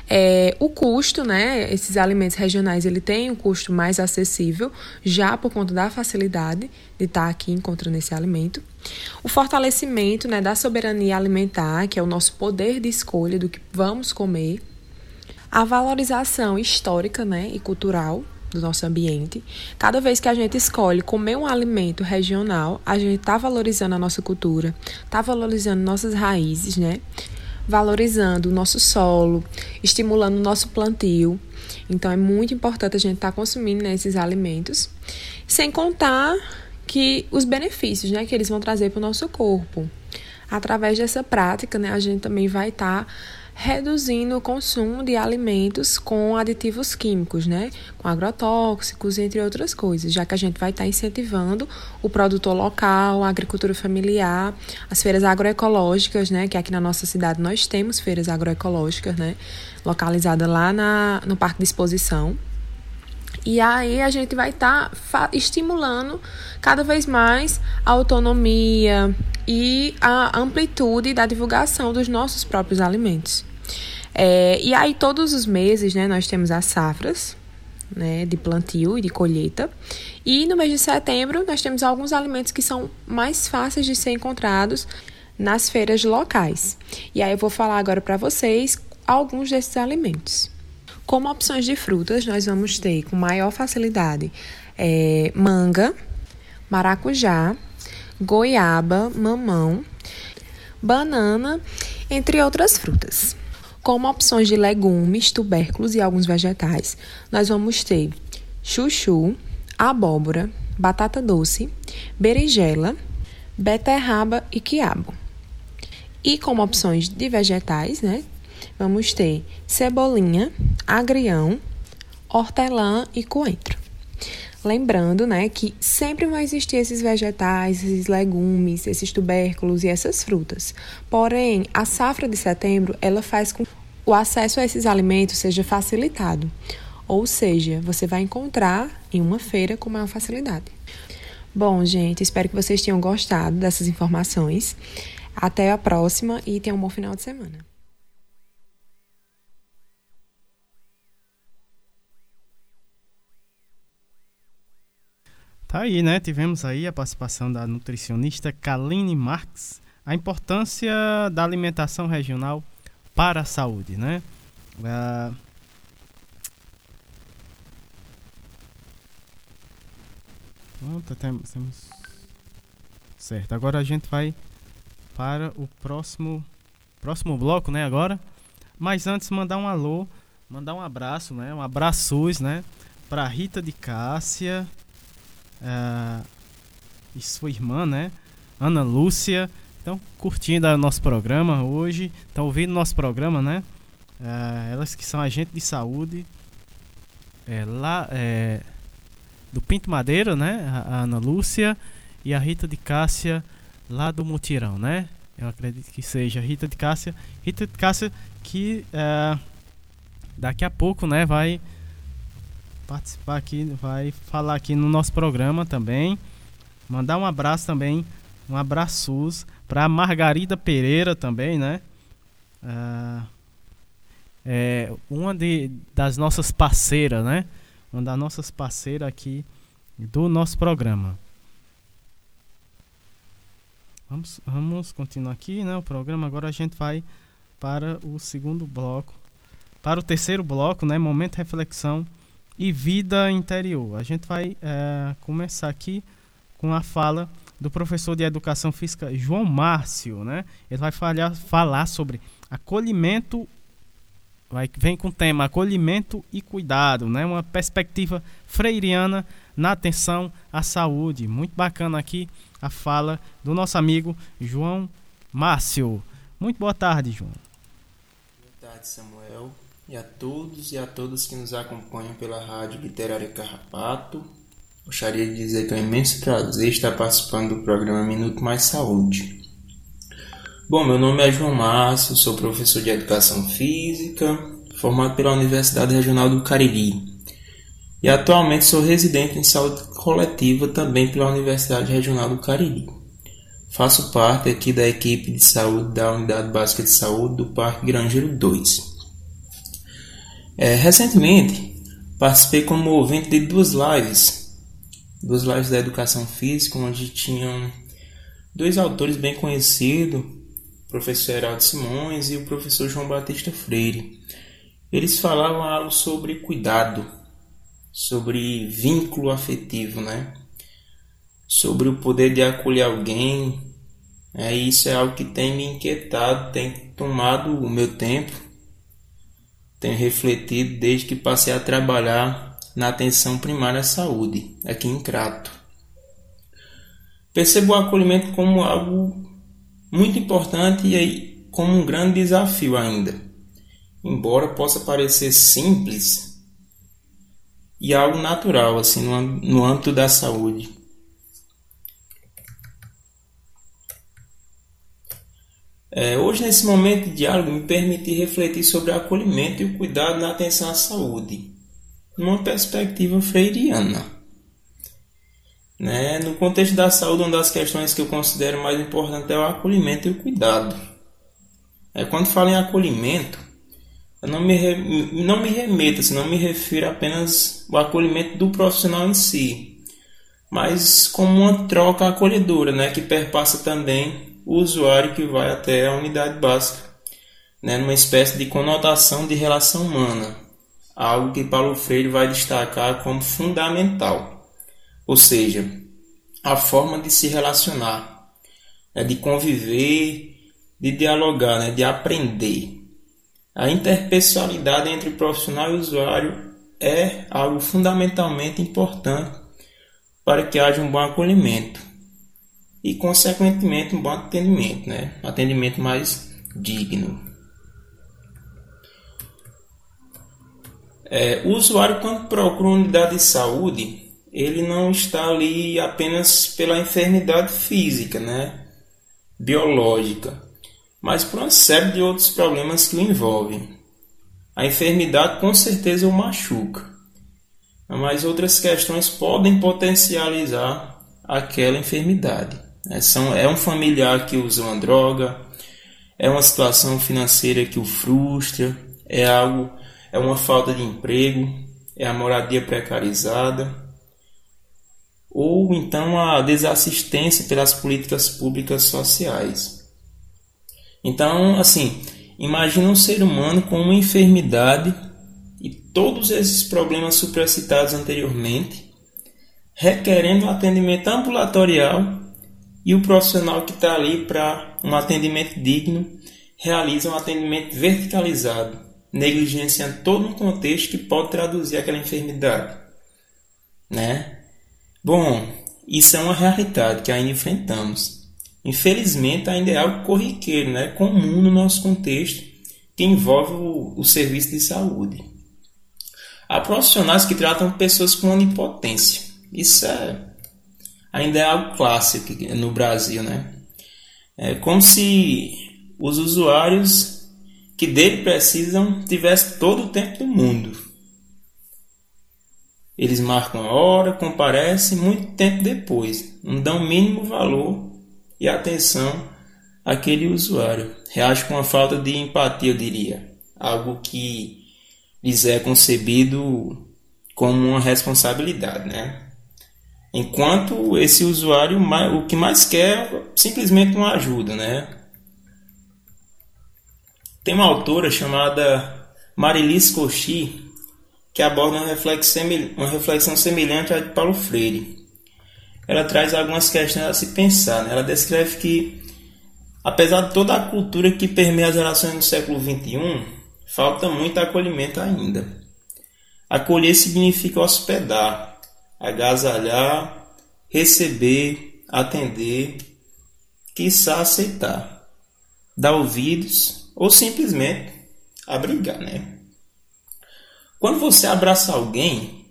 É, o custo, né? Esses alimentos regionais ele tem um custo mais acessível, já por conta da facilidade de estar aqui encontrando esse alimento. O fortalecimento né, da soberania alimentar, que é o nosso poder de escolha do que vamos comer. A valorização histórica né, e cultural do nosso ambiente. Cada vez que a gente escolhe comer um alimento regional, a gente está valorizando a nossa cultura, está valorizando nossas raízes, né? valorizando o nosso solo, estimulando o nosso plantio. Então é muito importante a gente estar tá consumindo né, esses alimentos, sem contar que os benefícios né, que eles vão trazer para o nosso corpo. Através dessa prática, né, a gente também vai estar tá reduzindo o consumo de alimentos com aditivos químicos, né? Com agrotóxicos, entre outras coisas, já que a gente vai estar incentivando o produtor local, a agricultura familiar, as feiras agroecológicas, né? Que aqui na nossa cidade nós temos feiras agroecológicas, né? Localizada lá na, no Parque de Exposição. E aí a gente vai estar tá estimulando cada vez mais a autonomia e a amplitude da divulgação dos nossos próprios alimentos. É, e aí todos os meses, né, nós temos as safras, né, de plantio e de colheita. E no mês de setembro, nós temos alguns alimentos que são mais fáceis de ser encontrados nas feiras locais. E aí eu vou falar agora para vocês alguns desses alimentos. Como opções de frutas, nós vamos ter com maior facilidade é, manga, maracujá, goiaba, mamão, banana, entre outras frutas. Como opções de legumes, tubérculos e alguns vegetais, nós vamos ter chuchu, abóbora, batata doce, berinjela, beterraba e quiabo. E como opções de vegetais, né, vamos ter cebolinha, agrião, hortelã e coentro. Lembrando, né, que sempre vão existir esses vegetais, esses legumes, esses tubérculos e essas frutas. Porém, a safra de setembro, ela faz com que o acesso a esses alimentos seja facilitado. Ou seja, você vai encontrar em uma feira com maior facilidade. Bom, gente, espero que vocês tenham gostado dessas informações. Até a próxima e tenham um bom final de semana. Tá aí, né? Tivemos aí a participação da nutricionista Kaline Marx, a importância da alimentação regional para a saúde, né? Temos. Certo, agora a gente vai para o próximo próximo bloco, né, agora. Mas antes mandar um alô, mandar um abraço, né? Um abraços, né, para Rita de Cássia uh, e sua irmã, né? Ana Lúcia. Então, curtindo o nosso programa hoje, estão ouvindo nosso programa, né? Uh, elas que são agentes de saúde é, lá é, do Pinto Madeira, né? A, a Ana Lúcia e a Rita de Cássia lá do Mutirão, né? Eu acredito que seja Rita de Cássia. Rita de Cássia que uh, daqui a pouco, né, vai participar aqui, vai falar aqui no nosso programa também. Mandar um abraço também, um abraços para Margarida Pereira também, né? Uh, é uma de, das nossas parceiras, né? Uma das nossas parceiras aqui do nosso programa. Vamos, vamos continuar aqui, né? O programa. Agora a gente vai para o segundo bloco. Para o terceiro bloco, né? Momento reflexão e vida interior. A gente vai é, começar aqui com a fala do professor de Educação Física João Márcio, né? Ele vai falhar, falar sobre acolhimento, vai, vem com o tema acolhimento e cuidado, né? Uma perspectiva freiriana na atenção à saúde. Muito bacana aqui a fala do nosso amigo João Márcio. Muito boa tarde, João. Boa tarde, Samuel e a todos e a todas que nos acompanham pela Rádio Literária Carrapato. Gostaria de dizer que é um imenso prazer estar participando do programa Minuto Mais Saúde. Bom, meu nome é João Márcio, sou professor de Educação Física, formado pela Universidade Regional do Cariri. E atualmente sou residente em saúde coletiva também pela Universidade Regional do Cariri. Faço parte aqui da equipe de saúde da Unidade Básica de Saúde do Parque Grangeiro 2. É, recentemente, participei como ouvinte de duas lives, duas lives da educação física, onde tinham dois autores bem conhecidos, o professor Heraldo Simões e o professor João Batista Freire. Eles falavam algo sobre cuidado, sobre vínculo afetivo, né? Sobre o poder de acolher alguém. É, isso é algo que tem me inquietado, tem tomado o meu tempo tenho refletido desde que passei a trabalhar na atenção primária à saúde, aqui em Crato. Percebo o acolhimento como algo muito importante e como um grande desafio ainda. Embora possa parecer simples e algo natural assim no, no âmbito da saúde. É, hoje, nesse momento de diálogo, me permiti refletir sobre o acolhimento e o cuidado na atenção à saúde, numa perspectiva freiriana. Né? No contexto da saúde, uma das questões que eu considero mais importante é o acolhimento e o cuidado. É, quando falo em acolhimento, eu não me, re... não me remeto, assim, não me refiro apenas ao acolhimento do profissional em si, mas como uma troca acolhedora, né? que perpassa também o usuário que vai até a unidade básica, né, numa espécie de conotação de relação humana, algo que Paulo Freire vai destacar como fundamental, ou seja, a forma de se relacionar, né, de conviver, de dialogar, né, de aprender. A interpessoalidade entre profissional e usuário é algo fundamentalmente importante para que haja um bom acolhimento e, consequentemente, um bom atendimento, né? um atendimento mais digno. É, o usuário, quando procura uma unidade de saúde, ele não está ali apenas pela enfermidade física, né? biológica, mas por uma série de outros problemas que o envolvem. A enfermidade com certeza o machuca, mas outras questões podem potencializar aquela enfermidade. É, são, é um familiar que usa uma droga, é uma situação financeira que o frustra, é algo, é uma falta de emprego, é a moradia precarizada. ou então a desassistência pelas políticas públicas sociais. Então, assim, imagina um ser humano com uma enfermidade e todos esses problemas supracitados anteriormente, requerendo um atendimento ambulatorial e o profissional que está ali para um atendimento digno realiza um atendimento verticalizado, negligenciando todo um contexto que pode traduzir aquela enfermidade, né? Bom, isso é uma realidade que ainda enfrentamos. Infelizmente, ainda é algo corriqueiro, né? comum no nosso contexto, que envolve o, o serviço de saúde. Há profissionais que tratam pessoas com onipotência. Isso é, ainda é algo clássico no Brasil, né? É como se os usuários que dele precisam tivessem todo o tempo do mundo. Eles marcam a hora, comparecem muito tempo depois, não dão o mínimo valor e atenção àquele usuário. Reage com uma falta de empatia, eu diria. Algo que lhes é concebido como uma responsabilidade, né? Enquanto esse usuário o que mais quer é simplesmente uma ajuda, né? Tem uma autora chamada Marilis Cauchy que aborda uma reflexão, semelhante à de Paulo Freire. Ela traz algumas questões a se pensar. Né? Ela descreve que, apesar de toda a cultura que permeia as relações no século XXI, falta muito acolhimento ainda. Acolher significa hospedar, agasalhar, receber, atender, quiçá aceitar, dar ouvidos ou simplesmente abrigar, né? Quando você abraça alguém,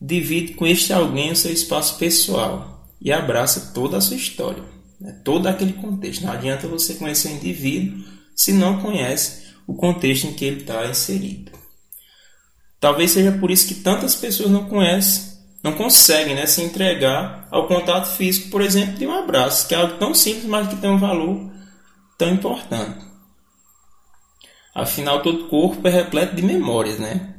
divide com este alguém o seu espaço pessoal e abraça toda a sua história, né? todo aquele contexto. Não adianta você conhecer o indivíduo se não conhece o contexto em que ele está inserido. Talvez seja por isso que tantas pessoas não conhecem, não conseguem né, se entregar ao contato físico, por exemplo, de um abraço, que é algo tão simples, mas que tem um valor tão importante. Afinal, todo corpo é repleto de memórias, né?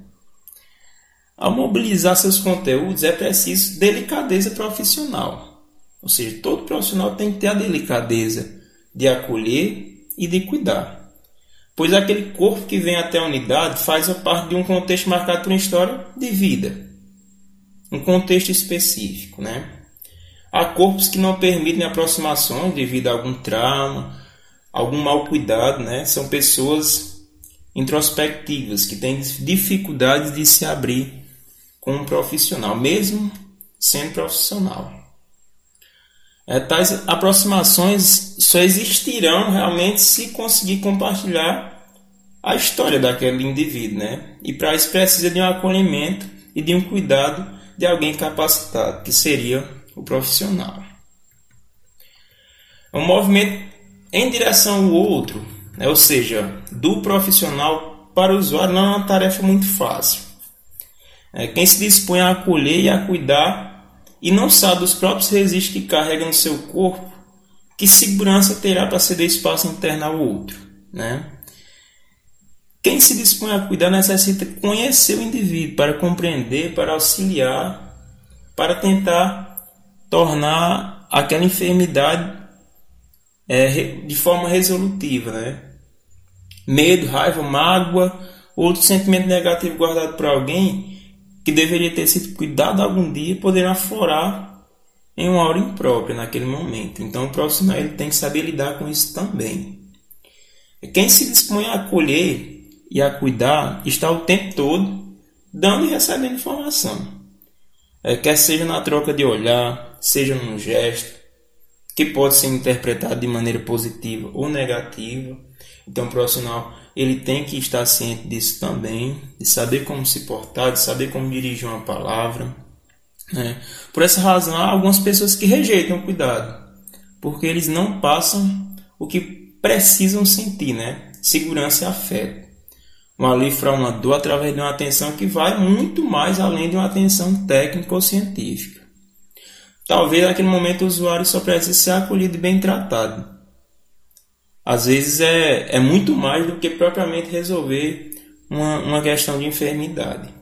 Ao mobilizar seus conteúdos é preciso delicadeza profissional. Ou seja, todo profissional tem que ter a delicadeza de acolher e de cuidar. Pois aquele corpo que vem até a unidade faz parte de um contexto marcado por uma história de vida. Um contexto específico, né? Há corpos que não permitem aproximações devido a algum trauma, algum mal cuidado, né? São pessoas introspectivas que têm dificuldades de se abrir com um profissional, mesmo sendo profissional. É, tais aproximações só existirão realmente se conseguir compartilhar a história daquele indivíduo, né? E para isso precisa de um acolhimento e de um cuidado de alguém capacitado, que seria o profissional. É um movimento em direção ao outro, né? ou seja, do profissional para o usuário não é uma tarefa muito fácil. É, quem se dispõe a acolher e a cuidar e não sabe dos próprios resíduos que carrega no seu corpo, que segurança terá para ceder espaço interno ao outro? Né? Quem se dispõe a cuidar necessita conhecer o indivíduo para compreender, para auxiliar, para tentar tornar aquela enfermidade é, de forma resolutiva. Né? Medo, raiva, mágoa, outro sentimento negativo guardado por alguém que deveria ter sido cuidado algum dia poderá aflorar em uma hora imprópria naquele momento. Então o profissional ele tem que saber lidar com isso também. Quem se dispõe a acolher e a cuidar está o tempo todo dando e recebendo informação. É, quer seja na troca de olhar, seja num gesto, que pode ser interpretado de maneira positiva ou negativa. Então o profissional ele tem que estar ciente disso também, de saber como se portar, de saber como dirigir uma palavra. Né? Por essa razão, há algumas pessoas que rejeitam o cuidado, porque eles não passam o que precisam sentir, né? segurança e afeto. Um alívio uma através de uma atenção que vai muito mais além de uma atenção técnica ou científica. Talvez naquele momento o usuário só precise ser acolhido e bem tratado às vezes é, é muito mais do que propriamente resolver uma, uma questão de enfermidade.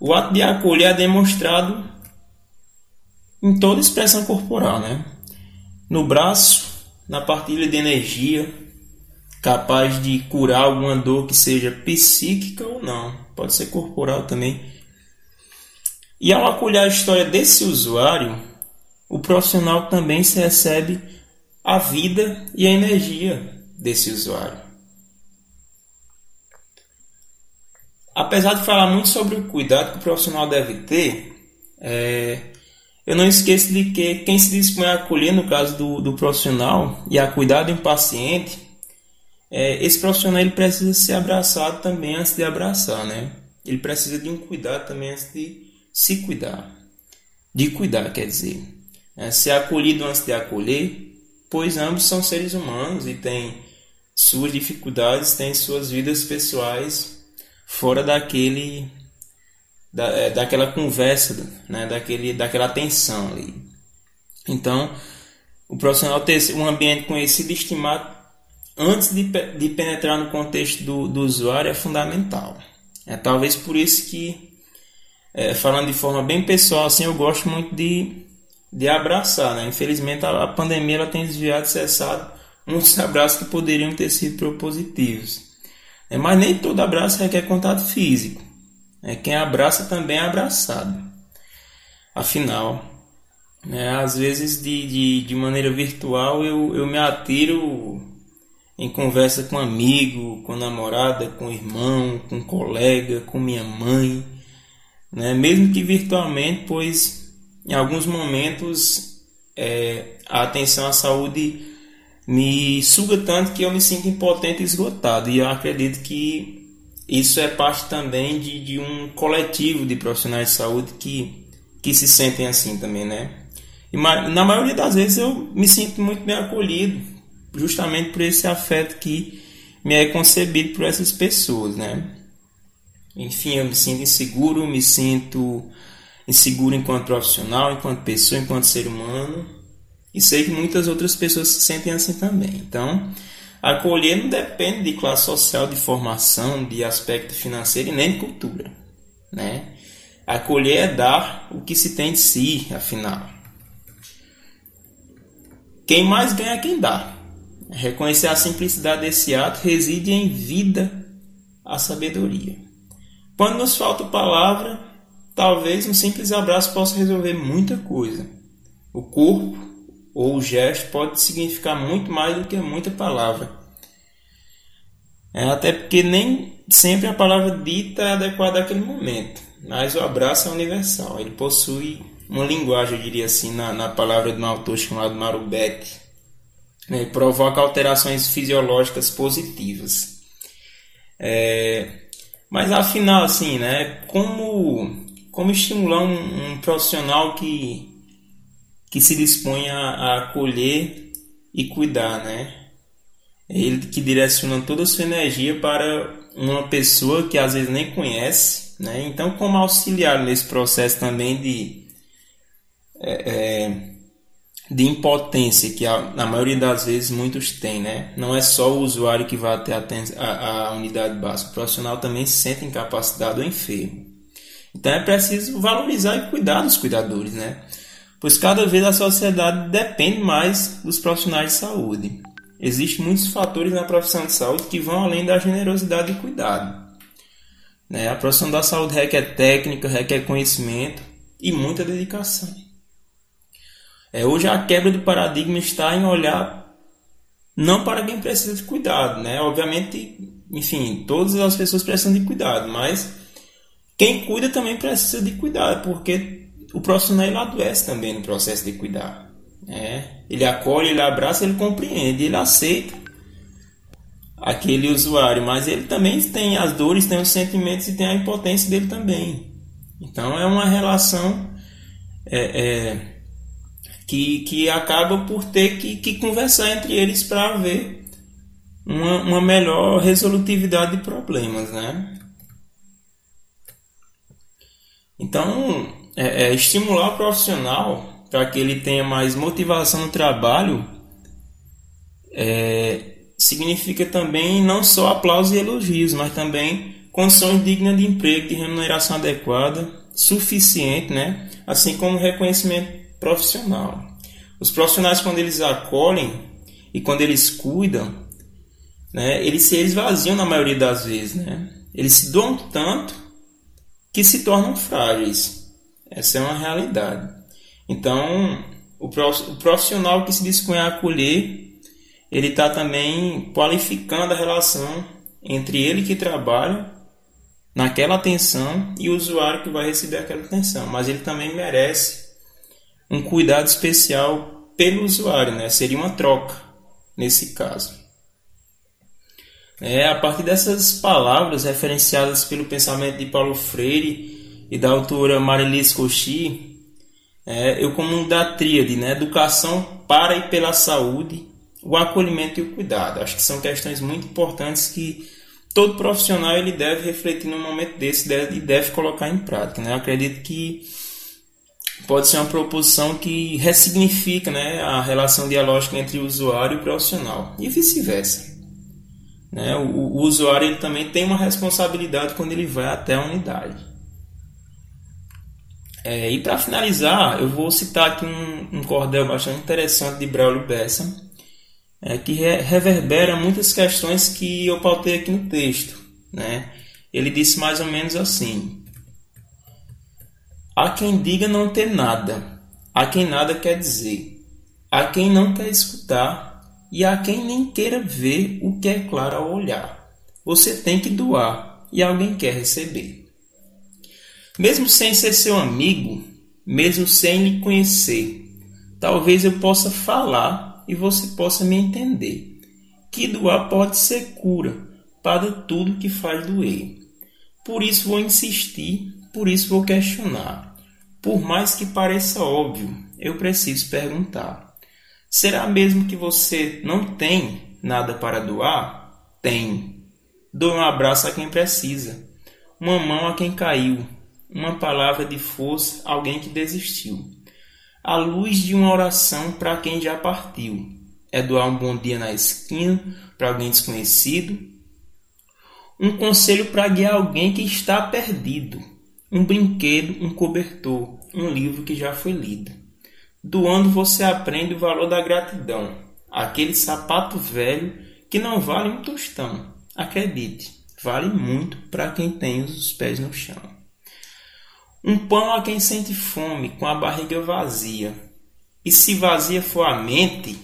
O ato de acolher é demonstrado em toda expressão corporal, né? No braço, na partilha de energia, capaz de curar alguma dor que seja psíquica ou não, pode ser corporal também. E ao acolher a história desse usuário, o profissional também se recebe a vida e a energia desse usuário. Apesar de falar muito sobre o cuidado que o profissional deve ter, é, eu não esqueço de que quem se dispõe a acolher, no caso do, do profissional, e a cuidar do paciente, é, esse profissional ele precisa ser abraçado também antes de abraçar, né? Ele precisa de um cuidado também antes de se cuidar. De cuidar, quer dizer. É, ser acolhido antes de acolher, pois ambos são seres humanos e têm suas dificuldades, têm suas vidas pessoais fora daquele da, é, daquela conversa, né, daquele, daquela atenção ali. Então, o profissional ter um ambiente conhecido e estimado antes de, de penetrar no contexto do, do usuário é fundamental. É talvez por isso que, é, falando de forma bem pessoal, assim, eu gosto muito de, de abraçar. Né? Infelizmente, a, a pandemia ela tem desviado, cessado muitos abraços que poderiam ter sido propositivos. É, mas nem todo abraço requer contato físico. É, quem abraça também é abraçado. Afinal, né, às vezes de, de, de maneira virtual eu, eu me atiro em conversa com amigo, com namorada, com irmão, com colega, com minha mãe, né? mesmo que virtualmente, pois em alguns momentos é, a atenção à saúde me suga tanto que eu me sinto impotente e esgotado. E eu acredito que isso é parte também de, de um coletivo de profissionais de saúde que, que se sentem assim também, né? E na maioria das vezes eu me sinto muito bem acolhido justamente por esse afeto que me é concebido por essas pessoas, né? Enfim, eu me sinto inseguro, me sinto inseguro enquanto profissional, enquanto pessoa, enquanto ser humano, e sei que muitas outras pessoas se sentem assim também. Então, acolher não depende de classe social, de formação, de aspecto financeiro e nem de cultura, né? Acolher é dar o que se tem de si, afinal. Quem mais ganha é quem dá. Reconhecer a simplicidade desse ato reside em vida a sabedoria. Quando nos falta palavra, talvez um simples abraço possa resolver muita coisa. O corpo ou o gesto pode significar muito mais do que muita palavra. É, até porque nem sempre a palavra dita é adequada àquele momento, mas o abraço é universal. Ele possui uma linguagem, eu diria assim, na, na palavra de um autor chamado Marubete, né, provoca alterações fisiológicas positivas. É, mas afinal, assim, né, como, como estimular um, um profissional que, que se dispõe a, a acolher e cuidar, né? Ele que direciona toda a sua energia para uma pessoa que às vezes nem conhece, né? Então, como auxiliar nesse processo também de é, é, de impotência que a, na maioria das vezes muitos têm, né? Não é só o usuário que vai até a, a, unidade básica, o profissional também se sente incapacitado ou enfermo. Então é preciso valorizar e cuidar dos cuidadores, né? Pois cada vez a sociedade depende mais dos profissionais de saúde. Existem muitos fatores na profissão de saúde que vão além da generosidade e cuidado. Né? A profissão da saúde requer técnica, requer conhecimento e muita dedicação. É, hoje a quebra do paradigma está em olhar não para quem precisa de cuidado, né? Obviamente, enfim, todas as pessoas precisam de cuidado, mas quem cuida também precisa de cuidado, porque o profissional ele adoece também no processo de cuidar. Né? Ele acolhe, ele abraça, ele compreende, ele aceita aquele usuário, mas ele também tem as dores, tem os sentimentos e tem a impotência dele também. Então é uma relação é, é, que, que acaba por ter que, que conversar entre eles para ver uma, uma melhor resolutividade de problemas, né? Então, é, é estimular o profissional para que ele tenha mais motivação no trabalho é, significa também não só aplausos e elogios, mas também condições dignas de emprego, de remuneração adequada, suficiente, né? assim como reconhecimento profissional. Os profissionais, quando eles acolhem e quando eles cuidam, né, eles se esvaziam na maioria das vezes. Né? Eles se doam tanto que se tornam frágeis. Essa é uma realidade. Então, o profissional que se dispõe a acolher, ele está também qualificando a relação entre ele que trabalha naquela atenção e o usuário que vai receber aquela atenção. Mas ele também merece um cuidado especial pelo usuário, né? Seria uma troca nesse caso. É, a partir dessas palavras referenciadas pelo pensamento de Paulo Freire e da autora Marilise Cauchy, é, eu como da tríade, né? Educação para e pela saúde, o acolhimento e o cuidado. Acho que são questões muito importantes que todo profissional ele deve refletir num momento desse deve, e deve colocar em prática. Né? Acredito que pode ser uma proposição que ressignifica né, a relação dialógica entre o usuário e o profissional, e vice-versa. Né? O, o, usuário ele também tem uma responsabilidade quando ele vai até a unidade. É, e para finalizar, eu vou citar aqui um, um cordel bastante interessante de Braulio Bessa, é, que reverbera muitas questões que eu pautei aqui no texto. Né? Ele disse mais ou menos assim: Há quem diga não ter nada, há quem nada quer dizer, há quem não quer escutar e há quem nem queira ver o que é claro ao olhar. Você tem que doar e alguém quer receber. Mesmo sem ser seu amigo, mesmo sem lhe conhecer, talvez eu possa falar e você possa me entender. Que doar pode ser cura para tudo que faz doer. Por isso vou insistir, por isso vou questionar. Por mais que pareça óbvio, eu preciso perguntar. Será mesmo que você não tem nada para doar? Tem. Dou um abraço a quem precisa, uma mão a quem caiu, uma palavra de força a alguém que desistiu a luz de uma oração para quem já partiu. É doar um bom dia na esquina para alguém desconhecido. Um conselho para guiar alguém que está perdido. Um brinquedo, um cobertor, um livro que já foi lido. Doando você aprende o valor da gratidão. Aquele sapato velho que não vale um tostão. Acredite, vale muito para quem tem os pés no chão. Um pão a quem sente fome, com a barriga vazia. E se vazia for a mente,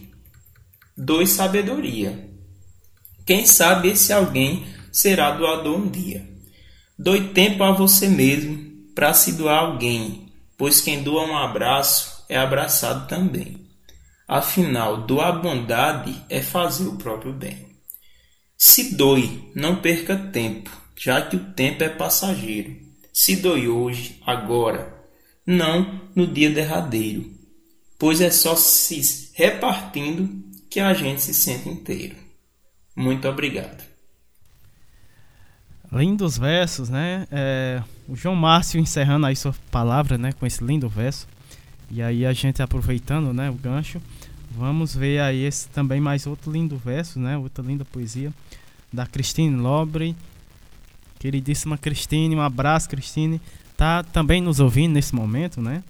doe sabedoria. Quem sabe esse alguém será doador um dia. Doe tempo a você mesmo para se doar alguém, pois quem doa um abraço é abraçado também. Afinal, doar bondade é fazer o próprio bem. Se doe, não perca tempo, já que o tempo é passageiro se doe hoje, agora, não no dia derradeiro, pois é só se repartindo que a gente se sente inteiro. Muito obrigado. Lindos versos, né? É, o João Márcio encerrando aí sua palavra, né? Com esse lindo verso. E aí a gente aproveitando, né? O gancho. Vamos ver aí esse também mais outro lindo verso, né? Outra linda poesia da Christine Lobre queridíssima Cristine, um abraço, Cristine, tá também nos ouvindo nesse momento, né?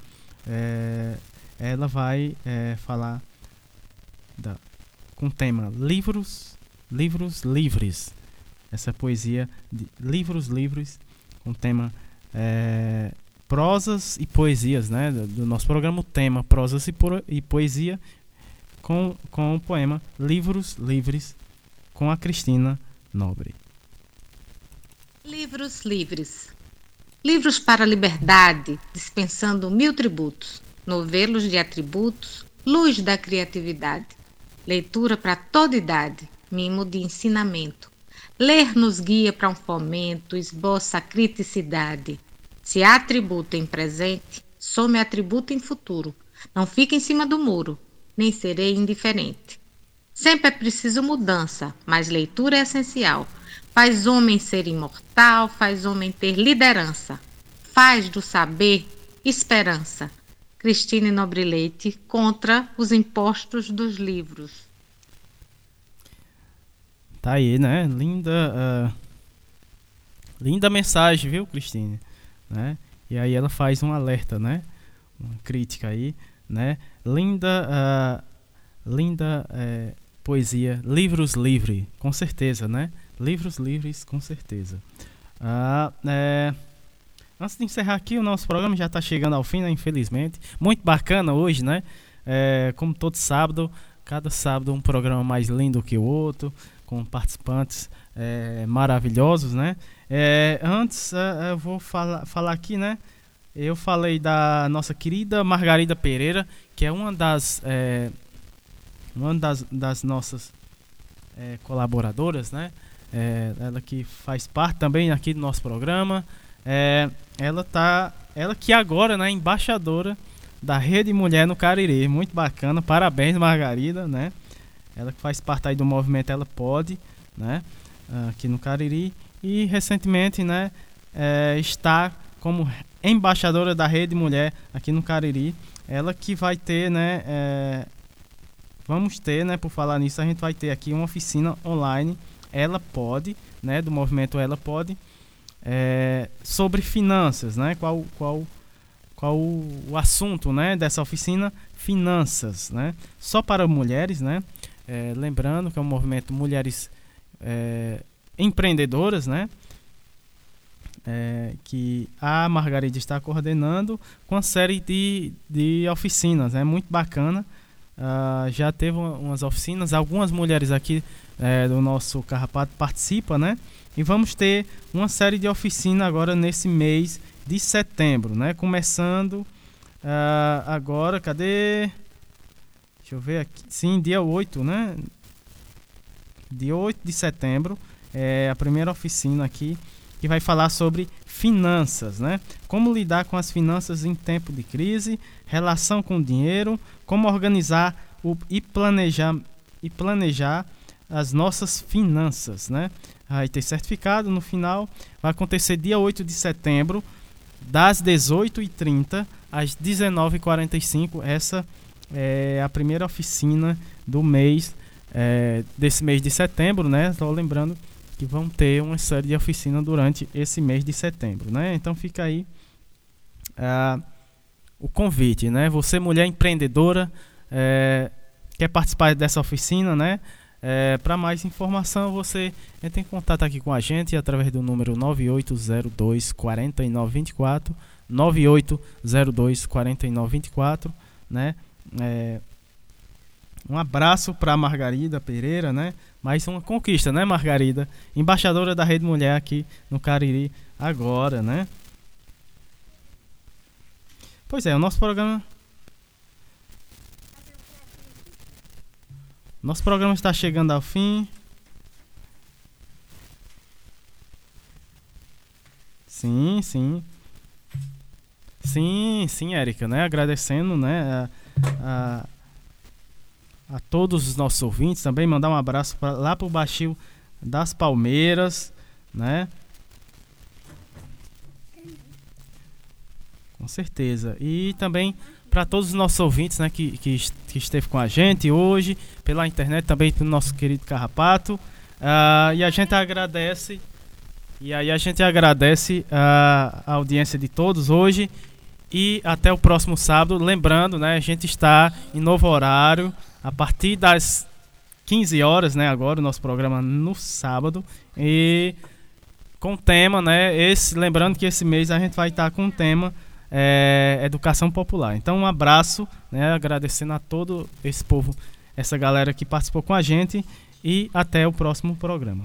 É, ela vai é, falar da, com o tema livros, livros livres. Essa poesia de livros livres com tema é, prosas e poesias, né? Do, do, nosso programa, o tema prosas e, po e poesia com, com o poema Livros Livres com a Cristina Nobre. Livros livres. Livros para a liberdade, dispensando mil tributos, novelos de atributos, luz da criatividade, leitura para toda idade, mimo de ensinamento. Ler nos guia para um fomento, esboça a criticidade. Se há atributo em presente, some atributo em futuro. Não fica em cima do muro, nem serei indiferente. Sempre é preciso mudança, mas leitura é essencial Faz homem ser imortal, faz homem ter liderança, faz do saber esperança. Cristine Nobre Leite contra os impostos dos livros. Tá aí, né? Linda, uh, linda mensagem, viu, Cristine? Né? E aí ela faz um alerta, né? Uma crítica aí né? Linda, uh, linda é, poesia, livros livres, com certeza, né? Livros livres, com certeza. Uh, é, antes de encerrar aqui, o nosso programa já está chegando ao fim, né, infelizmente. Muito bacana hoje, né? É, como todo sábado, cada sábado um programa mais lindo que o outro, com participantes é, maravilhosos, né? É, antes, é, eu vou falar, falar aqui, né? Eu falei da nossa querida Margarida Pereira, que é uma das, é, uma das, das nossas é, colaboradoras, né? É, ela que faz parte também aqui do nosso programa. É, ela tá, ela que agora, né, embaixadora da Rede Mulher no Cariri, muito bacana. Parabéns, Margarida, né? Ela que faz parte aí do movimento Ela Pode, né? Aqui no Cariri. E recentemente, né, é, está como embaixadora da Rede Mulher aqui no Cariri. Ela que vai ter, né, é, vamos ter, né, por falar nisso, a gente vai ter aqui uma oficina online, Ela Pode, né, do movimento Ela Pode, é, sobre finanças, né, qual, qual, qual o assunto, né, dessa oficina, finanças, né, só para mulheres, né, é, lembrando que é um movimento Mulheres é, Empreendedoras, né, é, que a Margarida está coordenando com uma série de, de oficinas, é né? muito bacana. Uh, já teve umas oficinas, algumas mulheres aqui é, do nosso Carrapato participam, né? E vamos ter uma série de oficinas agora nesse mês de setembro, né? Começando uh, agora, cadê? Deixa eu ver aqui. Sim, dia 8, né? Dia 8 de setembro é a primeira oficina aqui que vai falar sobre finanças, né? Como lidar com as finanças em tempo de crise, relação com o dinheiro, como organizar o, e planejar e planejar as nossas finanças, né? Vai ter certificado no final, vai acontecer dia 8 de setembro, das 18h30 às 19h45. Essa é a primeira oficina do mês, é, desse mês de setembro, né? Estou lembrando que vão ter uma série de oficina durante esse mês de setembro, né? Então fica aí o convite, né? Você mulher empreendedora é, quer participar dessa oficina, né? É, Para mais informação, você entra em contato aqui com a gente através do número 9802 4924 9802 4924, né? É, um abraço para Margarida Pereira, né? Mais uma conquista, né, Margarida? Embaixadora da Rede Mulher aqui no Cariri agora, né? Pois é, o nosso programa. Nosso programa está chegando ao fim. Sim, sim. Sim, sim, Érica, né? Agradecendo, né? A, a a todos os nossos ouvintes também, mandar um abraço pra, lá para o Baixio das Palmeiras, né? Com certeza. E também para todos os nossos ouvintes, né, que, que, que esteve com a gente hoje, pela internet, também para o nosso querido Carrapato. Uh, e a gente agradece. E aí a gente agradece a, a audiência de todos hoje. E até o próximo sábado. Lembrando, né, a gente está em novo horário a partir das 15 horas, né, agora o nosso programa no sábado e com tema, né, esse, lembrando que esse mês a gente vai estar com o tema é, educação popular. Então um abraço, né, agradecendo a todo esse povo, essa galera que participou com a gente e até o próximo programa.